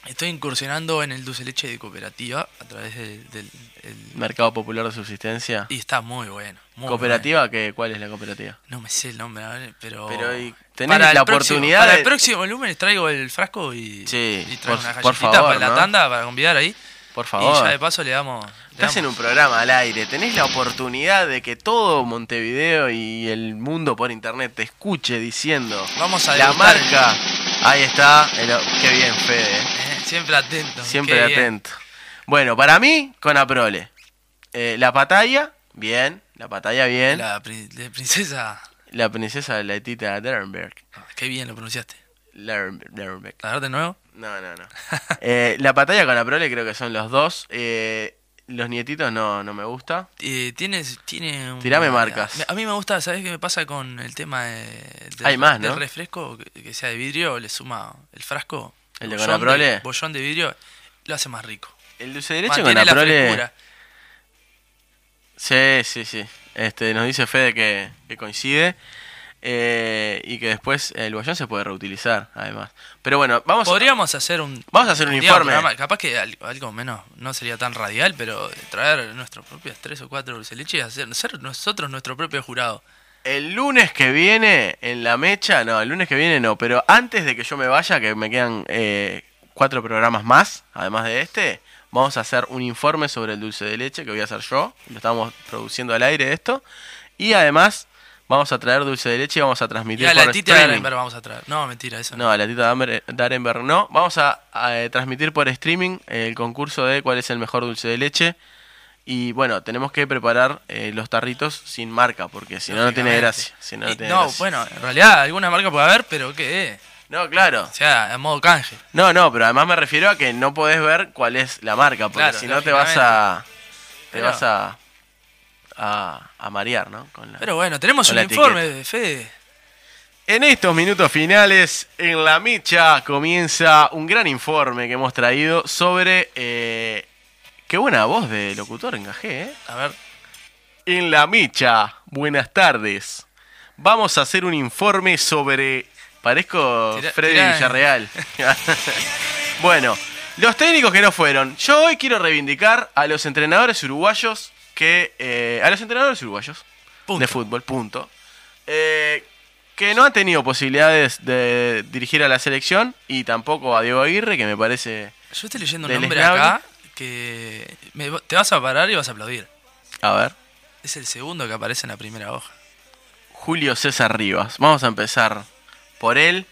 mm, estoy incursionando en el dulce leche de cooperativa a través del. del- el- Mercado Popular de Subsistencia. y está muy bueno. muy ¿Cooperativa? ¿Qué, ¿Cuál es la cooperativa? bueno. No me sé el nombre, a ver, pero. Pero, y tenés Para la próximo- oportunidad Para de- el próximo lunes traigo el frasco y. Sí, y traigo por- unas por galletitas favor, para la tanda para convidar ahí. Por Y favor. ya de paso le damos. Estás en un programa al aire, tenés la oportunidad de que todo Montevideo y el mundo por internet te escuche diciendo Vamos a la el- marca. Ahí está, el- qué bien, Fede. eh. Eh, siempre atento. Siempre bien. atento. Bueno, para mí, con Aprole. Eh, la patalla, bien. La patalla, bien. La, La prin- de princesa. princesa Letita Dernberg. Ah, Qué bien lo pronunciaste. Lern- Dernberg. A ver de nuevo. No, no, no. Eh, la patalla con Aprole creo que son los dos. Eh, los nietitos no, no me gusta. Eh, tienes, tiene un- Tirame marcas. A mí me gusta, ¿sabes qué me pasa con el tema de, del- Hay más, del ¿no? refresco? Que, que sea de vidrio, le suma el frasco. ¿El de bollón Conaprole? Bollón de vidrio, lo hace más rico. El dulce de leche con Mantiene la frescura. Sí, sí, sí. Este, nos dice Fede que, que coincide. eh, y que después el bollón se puede reutilizar, además. Pero bueno, vamos a- Podríamos hacer un. Vamos a hacer un informe. programa, capaz que al- algo menos no sería tan radial, pero traer nuestros propios tres o cuatro dulce de leche y hacer, ser nosotros nuestro propio jurado. El lunes que viene en la mecha, no, el lunes que viene no, pero antes de que yo me vaya, que me quedan eh, cuatro programas más, además de este, vamos a hacer un informe sobre el dulce de leche que voy a hacer yo, lo estamos produciendo al aire esto, y además vamos a traer dulce de leche y vamos a Y transmitir a la por tita de streaming. Arenberg vamos a traer. No, mentira, eso no. No, a la tita Darenberg no. Vamos a, a, eh, transmitir por streaming el concurso de cuál es el mejor dulce de leche. Y bueno, tenemos que preparar eh, los tarritos sin marca, porque si no, no tiene gracia. Si no, no Y- tiene no, gracia. bueno, en realidad alguna marca puede haber, pero ¿qué? No, claro. O sea, en modo canje. No, no, pero además me refiero a que no podés ver cuál es la marca, porque Claro, si no te vas a. Te Pero- vas a. a, a marear, ¿no? Con la- Pero bueno, tenemos un la informe de Fede. En estos minutos finales, en la micha comienza un gran informe que hemos traído sobre... eh, qué buena voz de locutor encajé, ¿eh? A ver, En la micha, buenas tardes. Vamos a hacer un informe sobre... Parezco Tira- Freddy tirá- Villarreal. bueno, los técnicos que no fueron. Yo hoy quiero reivindicar a los entrenadores uruguayos que... eh, a los entrenadores uruguayos Punto. de fútbol, punto. Eh, que no han tenido posibilidades de dirigir a la selección y tampoco a Diego Aguirre, que me parece... yo estoy leyendo un nombre acá que me- te vas a parar y vas a aplaudir. A ver. Es el segundo que aparece en la primera hoja. Julio César Rivas. Vamos a empezar por él.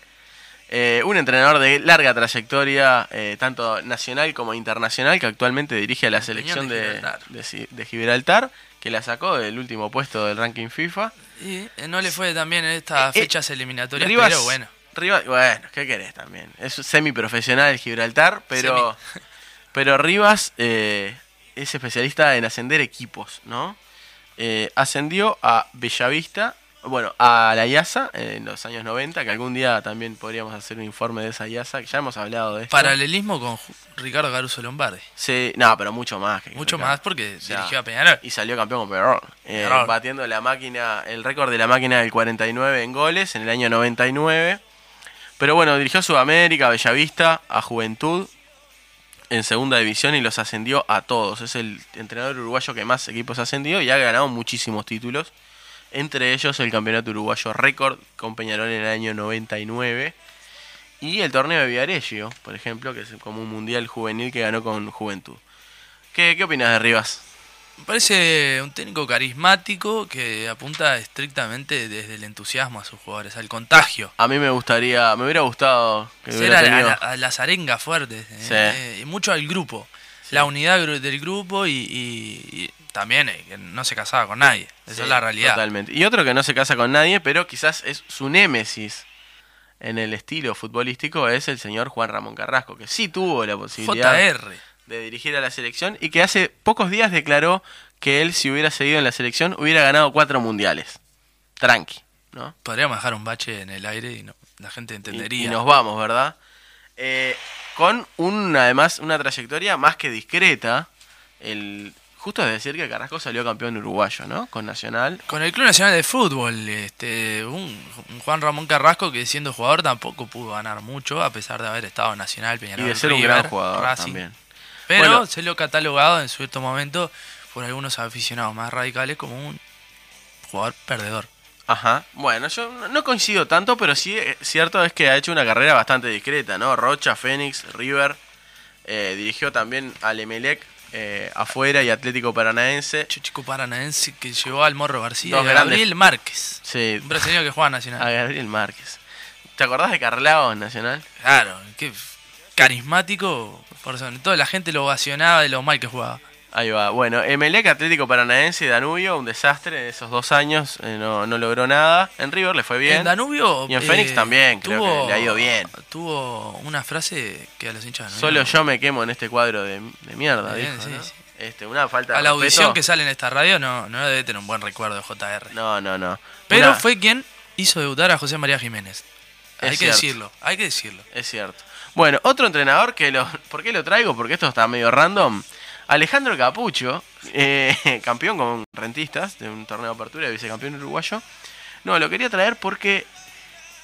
Eh, un entrenador de larga trayectoria, eh, tanto nacional como internacional, que actualmente dirige a la El selección de Gibraltar. de Ci- de Gibraltar, que la sacó del último puesto del ranking FIFA. Y eh, no le fue también en estas Eh, fechas eliminatorias, Rivas, pero bueno. Rivas, bueno, ¿qué querés también? Es semiprofesional el Gibraltar, pero, pero Rivas es especialista en ascender equipos, ¿no? Ascendió a Bellavista, bueno, a la IASA en los años 90, que algún día también podríamos hacer un informe de esa IASA, que ya hemos hablado de esto. Paralelismo con Ju- Ricardo Caruso Lombardi. Sí, no, pero mucho más. que Mucho más porque sea, dirigió a Peñarol. Y salió campeón con Peñarol. Eh, Peñarol. batiendo la máquina, el récord de la máquina del 49 en goles en el año 99. Pero bueno, dirigió a Sudamérica, a Bellavista, a Juventud en segunda división y los ascendió a todos. Es el entrenador uruguayo que más equipos ha ascendido y ha ganado muchísimos títulos. Entre ellos el campeonato uruguayo récord con Peñarol en el año 99. Y el torneo de Viareggio, por ejemplo, que es como un mundial juvenil que ganó con Juventud. ¿Qué, qué opinas de Rivas? Me parece un técnico carismático que apunta estrictamente desde el entusiasmo a sus jugadores, al contagio. A mí me gustaría, me hubiera gustado que Ser hubiera a, la- a las arengas fuertes, eh, Sí. eh, y mucho al grupo, la unidad del grupo y, y- y también eh, que no se casaba con nadie, esa Sí, es la realidad. Totalmente. Y otro que no se casa con nadie, pero quizás es su némesis en el estilo futbolístico, es el señor Juan Ramón Carrasco, que sí tuvo la posibilidad JR. de dirigir a la selección y que hace pocos días declaró que él, si hubiera seguido en la selección, hubiera ganado cuatro mundiales. Tranqui, ¿no? Podríamos dejar un bache en el aire y no, la gente Y, entendería. y nos vamos, ¿verdad? Eh, con un, además una trayectoria más que discreta. El, justo es decir que Carrasco salió campeón uruguayo, ¿no? Con Nacional. Con el Club Nacional de Fútbol, este, un, un Juan Ramón Carrasco que siendo jugador tampoco pudo ganar mucho, a pesar de haber estado en Nacional, Y Peñarol, de ser un gran jugador Racing. también. Pero Bueno. se lo catalogado en cierto momento por algunos aficionados más radicales como un jugador perdedor. Ajá. Bueno, yo no- coincido tanto, pero sí eh, cierto es que ha hecho una carrera bastante discreta, ¿no? Rocha, Fénix, River. eh, dirigió también al Emelec eh, afuera y Atlético Paranaense. Chico Paranaense que llevó al Morro García Dos y a Gabriel Márquez. Sí, Un brasileño que juega Nacional. a Gabriel Márquez. ¿Te acordás de Carlao en Nacional? Claro, qué carismático. Por sobre todo la gente lo ovacionaba de lo mal que jugaba. Ahí va. Bueno, Emelec, Atlético Paranaense y Danubio, un desastre esos dos años, eh, no, no logró nada. En River le fue bien. En Danubio. eh, Y en Fénix también, creo que le ha ido bien. Tuvo una frase que a los hinchas Solo yo me quemo en este cuadro de, de mierda, Bien, dijo, sí, ¿no? sí. Este, una falta de A la respeto. audición que sale en esta radio no, no debe tener un buen recuerdo de JR. No, no, no. Pero Una- fue quien hizo debutar a José María Jiménez. Hay que decirlo, hay que decirlo. Es cierto. Bueno, otro entrenador que lo... ¿Por qué lo traigo? Porque esto está medio random. Alejandro Capucho, eh, campeón con Rentistas de un torneo de apertura y vicecampeón uruguayo. No, lo quería traer porque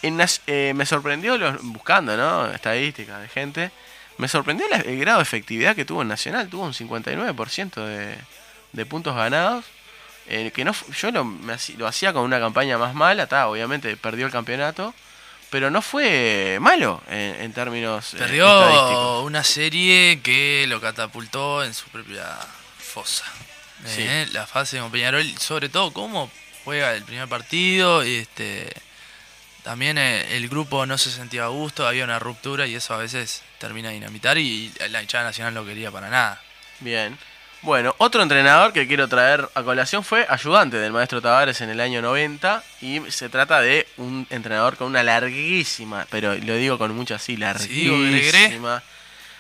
en eh, me sorprendió, los, buscando ¿no? estadísticas de gente, me sorprendió la- el grado de efectividad que tuvo en Nacional. Tuvo un 59% de, de puntos ganados. eh, que no yo lo, me lo hacía con una campaña más mala, obviamente perdió el campeonato, pero no fue malo en, en términos eh, Perdió una serie que lo catapultó en su propia fosa. Sí. Eh, La fase con Peñarol, sobre todo cómo juega el primer partido. y este También eh, el grupo no se sentía a gusto, había una ruptura y eso a veces termina de dinamitar y la hinchada nacional no quería para nada. Bien. Bueno, otro entrenador que quiero traer a colación fue ayudante del maestro Tavares en el año 90 y se trata de un entrenador con una larguísima, pero lo digo con mucha así, larguísima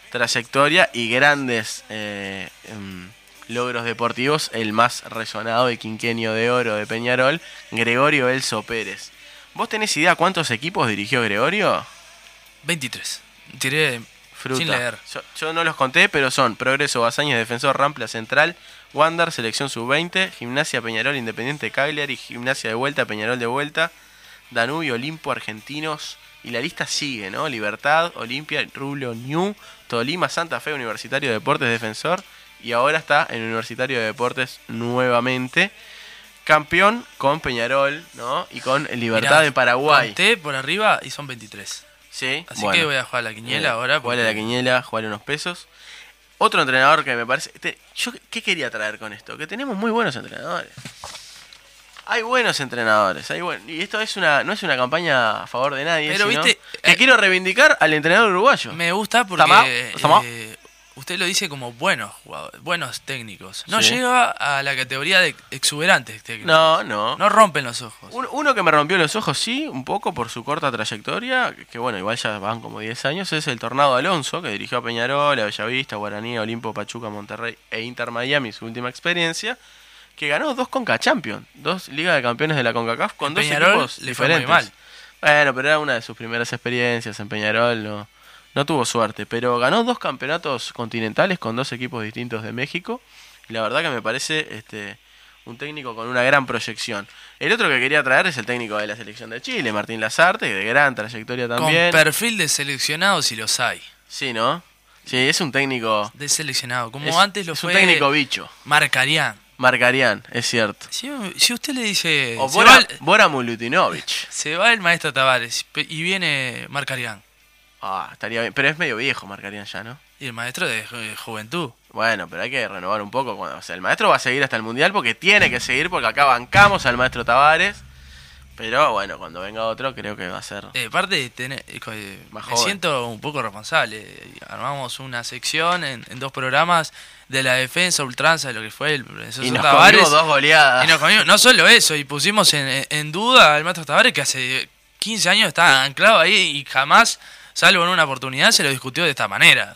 trayectoria y grandes eh, em, logros deportivos, el más resonado y quinquenio de oro de Peñarol, Gregorio Elso Pérez. ¿Vos tenés idea cuántos equipos dirigió Gregorio? 23. Tiré Fruta. sin leer. Yo, yo no los conté, pero son Progreso, Basañas, Defensor, Rampla, Central, Wander, Selección Sub-20, Gimnasia, Peñarol, Independiente, Cagliari, Gimnasia de vuelta, Peñarol de vuelta, Danubio, Olimpo, Argentinos, y la lista sigue, ¿no? Libertad, Olimpia, Rubio, New, Tolima, Santa Fe, Universitario de Deportes, Defensor, y ahora está en Universitario de Deportes nuevamente. Campeón con Peñarol, ¿no? Y con Libertad Mirá, de Paraguay. Conté por arriba y son 23. Sí, Así bueno. que voy a jugar la quiniela Eh, ahora. Jugarle a la porque- quiniela, jugarle unos pesos. Otro entrenador que me parece. te- yo qué quería traer con esto, que tenemos muy buenos entrenadores. Hay buenos entrenadores, hay buen- y esto es una no es una campaña a favor de nadie, Pero, sino viste, que eh, quiero reivindicar al entrenador uruguayo. Me gusta porque eh, usted lo dice como buenos jugadores, buenos técnicos. No Sí. llega a la categoría de exuberantes técnicos. No, no. No rompen los ojos. Un- Uno que me rompió los ojos, sí, un poco por su corta trayectoria, que bueno, igual ya van como 10 años, es el Tornado Alonso, que dirigió a Peñarol, a Bellavista, Guaraní, Olimpo, Pachuca, Monterrey e Inter Miami, su última experiencia, que ganó dos Conca Champions, dos Ligas de Campeones de la CONCACAF con dos Peñarol equipos le fue muy diferentes. mal. Bueno, pero era una de sus primeras experiencias en Peñarol, no, no tuvo suerte, pero ganó dos campeonatos continentales con dos equipos distintos de México, y la verdad que me parece este un técnico con una gran proyección. El otro que quería traer es el técnico de la selección de Chile, Martín Lazarte, de gran trayectoria también. Con perfil de seleccionado si los hay. Sí, ¿no? Sí, es un técnico. De seleccionado. Como es, antes lo es fue un técnico bicho. Marcarián. Marcarián, es cierto. Si, si usted le dice. O se, Bora, va el, Bora Milutinovic. se va el maestro Tavares y viene Marcarián. Ah, estaría bien. Pero es medio viejo Marcarián ya, ¿no? Y el maestro de ju- juventud. Bueno, pero hay que renovar un poco. Cuando, o sea, el maestro va a seguir hasta el mundial porque tiene que seguir, porque acá bancamos al maestro Tavares. Pero bueno, cuando venga otro, creo que va a ser. Eh, aparte, tener- eh, co- eh, Más me joven. siento un poco responsable. Armamos una sección en, en dos programas de la defensa ultranza de lo que fue el profesor y nos Tavares. comimos dos goleadas. Y nos comimos- no solo eso, y pusimos en, en duda al maestro Tavares que hace 15 años está anclado ahí y jamás, salvo en una oportunidad, se lo discutió de esta manera.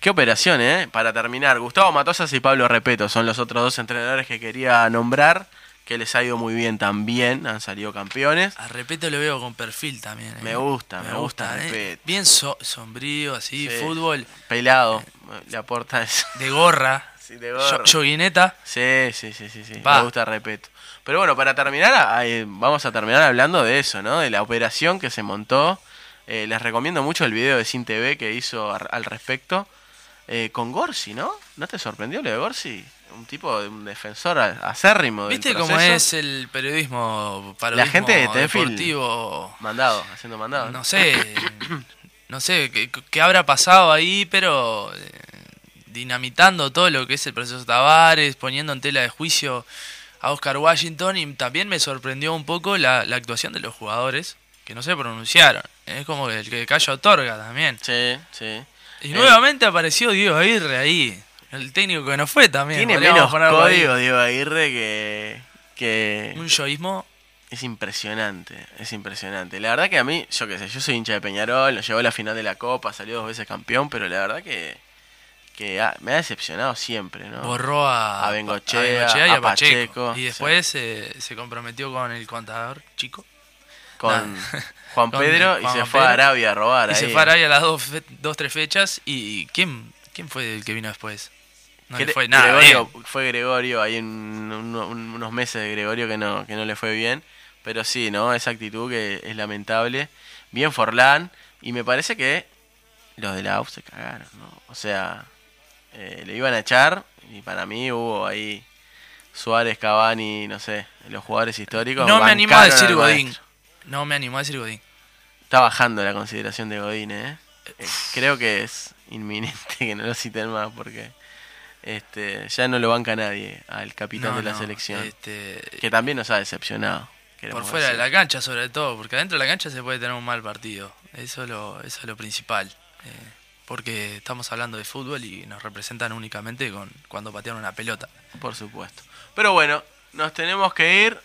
Qué operación, ¿eh? Para terminar, Gustavo Matosas y Pablo Repeto son los otros dos entrenadores que quería nombrar, que les ha ido muy bien también, han salido campeones. A Repeto lo veo con perfil también. ¿eh? Me gusta, me gusta ¿eh? Repeto. Bien so- sombrío, así, Sí. fútbol Pelado, le aporta eso. de gorra, Sí, de gorra. yo- yoguineta. Sí, sí, sí, sí, sí. Me gusta Repeto. Pero bueno, para terminar, eh, vamos a terminar hablando de eso, ¿no? De la operación que se montó. Eh, les recomiendo mucho el video de Sin TV que hizo al respecto. Eh, con Gorsi, ¿no? ¿No te sorprendió lo de Gorsi? Un tipo, de un defensor a- acérrimo del ¿Viste cómo es el periodismo, La gente de deportivo? Mandado, haciendo mandado. No sé, no sé qué, qué habrá pasado ahí, pero eh, dinamitando todo lo que es el proceso Tavares, poniendo en tela de juicio a Oscar Washington y también me sorprendió un poco la, la actuación de los jugadores que no se pronunciaron. Es como el que calla otorga también. Sí, sí. Y Eh, nuevamente apareció Diego Aguirre ahí, el técnico que no fue también. Tiene menos ahí. código Diego Aguirre que, que Un yoísmo es impresionante, es impresionante. La verdad que a mí, yo qué sé, yo soy hincha de Peñarol, nos llevó a la final de la Copa, salió dos veces campeón, pero la verdad que, que ha- me ha decepcionado siempre, ¿no? borró a, A Bengochea, Bengochea y a a Pacheco. Pacheco, y después eh, se comprometió con el contador chico. Con Nah. Juan Con Pedro y Juan se fue a. Arabia a robar Y ahí. se fue a Arabia las dos, dos, tres fechas. ¿Y quién, quién fue el que vino después? No le fue nada Gregorio, bien. Fue Gregorio, ahí en un- un- unos meses de Gregorio que no, que no le fue bien. Pero sí, ¿no? Esa actitud que es lamentable. Bien Forlán. Y me parece que los de la AUF se cagaron, ¿no? O sea, eh, le iban a echar. Y para mí hubo ahí Suárez, Cavani, no sé, los jugadores históricos. No me animó a decir Godín. maestro. No me animó a decir Godín. Está bajando la consideración de Godín, ¿eh? Eh, Creo que es inminente que no lo citen más porque este ya no lo banca nadie al capitán No, de la no, selección. este, Que también nos ha decepcionado. por fuera de la cancha, sobre todo. Porque adentro de la cancha se puede tener un mal partido. Eso es lo, eso es lo principal. eh, porque estamos hablando de fútbol y nos representan únicamente con cuando patean una pelota. Por supuesto. Pero bueno, nos tenemos que ir.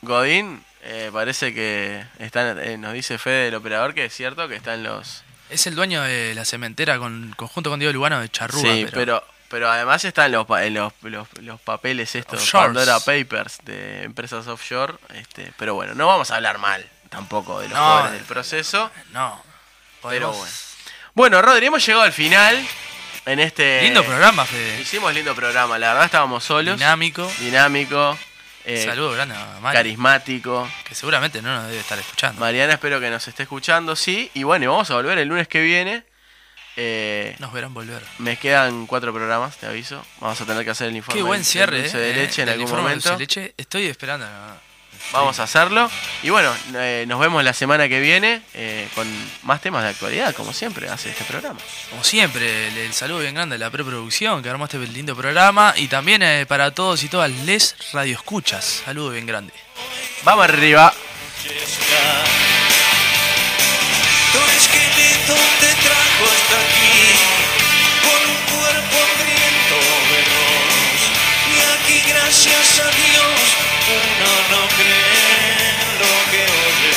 Godín, eh, parece que está, eh, nos dice Fede el operador que es cierto que está en los... Es el dueño de la cementera con, conjunto con Diego Lugano de Charrúa. sí, pero... pero además están los, en los, los, los papeles estos, Offshores. Pandora Papers de empresas offshore. Este, pero bueno, no vamos a hablar mal tampoco de los No. jóvenes del proceso. No. Pero Podemos- bueno. Bueno, Rodri, hemos llegado al final en este... Lindo programa, Fede. Hicimos lindo programa, la verdad estábamos solos. Dinámico. dinámico, eh, Saludo grande a Mari, carismático. que seguramente no nos debe estar escuchando. Mariana, espero que nos esté escuchando, sí. Y bueno, vamos a volver el lunes que viene. Eh, Nos verán volver. Me quedan cuatro programas, te aviso. Vamos a tener que hacer el informe. Qué buen cierre, eh, de leche en algún momento. de leche. Estoy esperando. Vamos a hacerlo. Y bueno, eh, nos vemos la semana que viene eh, con más temas de actualidad, como siempre hace este programa. Como siempre, el, el saludo bien grande a la preproducción que armó este lindo programa. Y también eh, para todos y todas les radioescuchas. Saludo bien grande. Vamos arriba. Tu esqueleto te trajo hasta aquí con un cuerpo hambriento veloz. Y aquí, gracias a Dios, uno no cree lo que oye,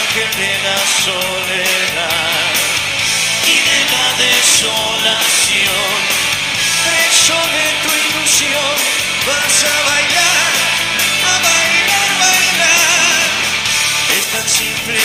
Ángel de la soledad y de la desolación, preso de tu ilusión, vas a bailar, a bailar, bailar. Es tan simple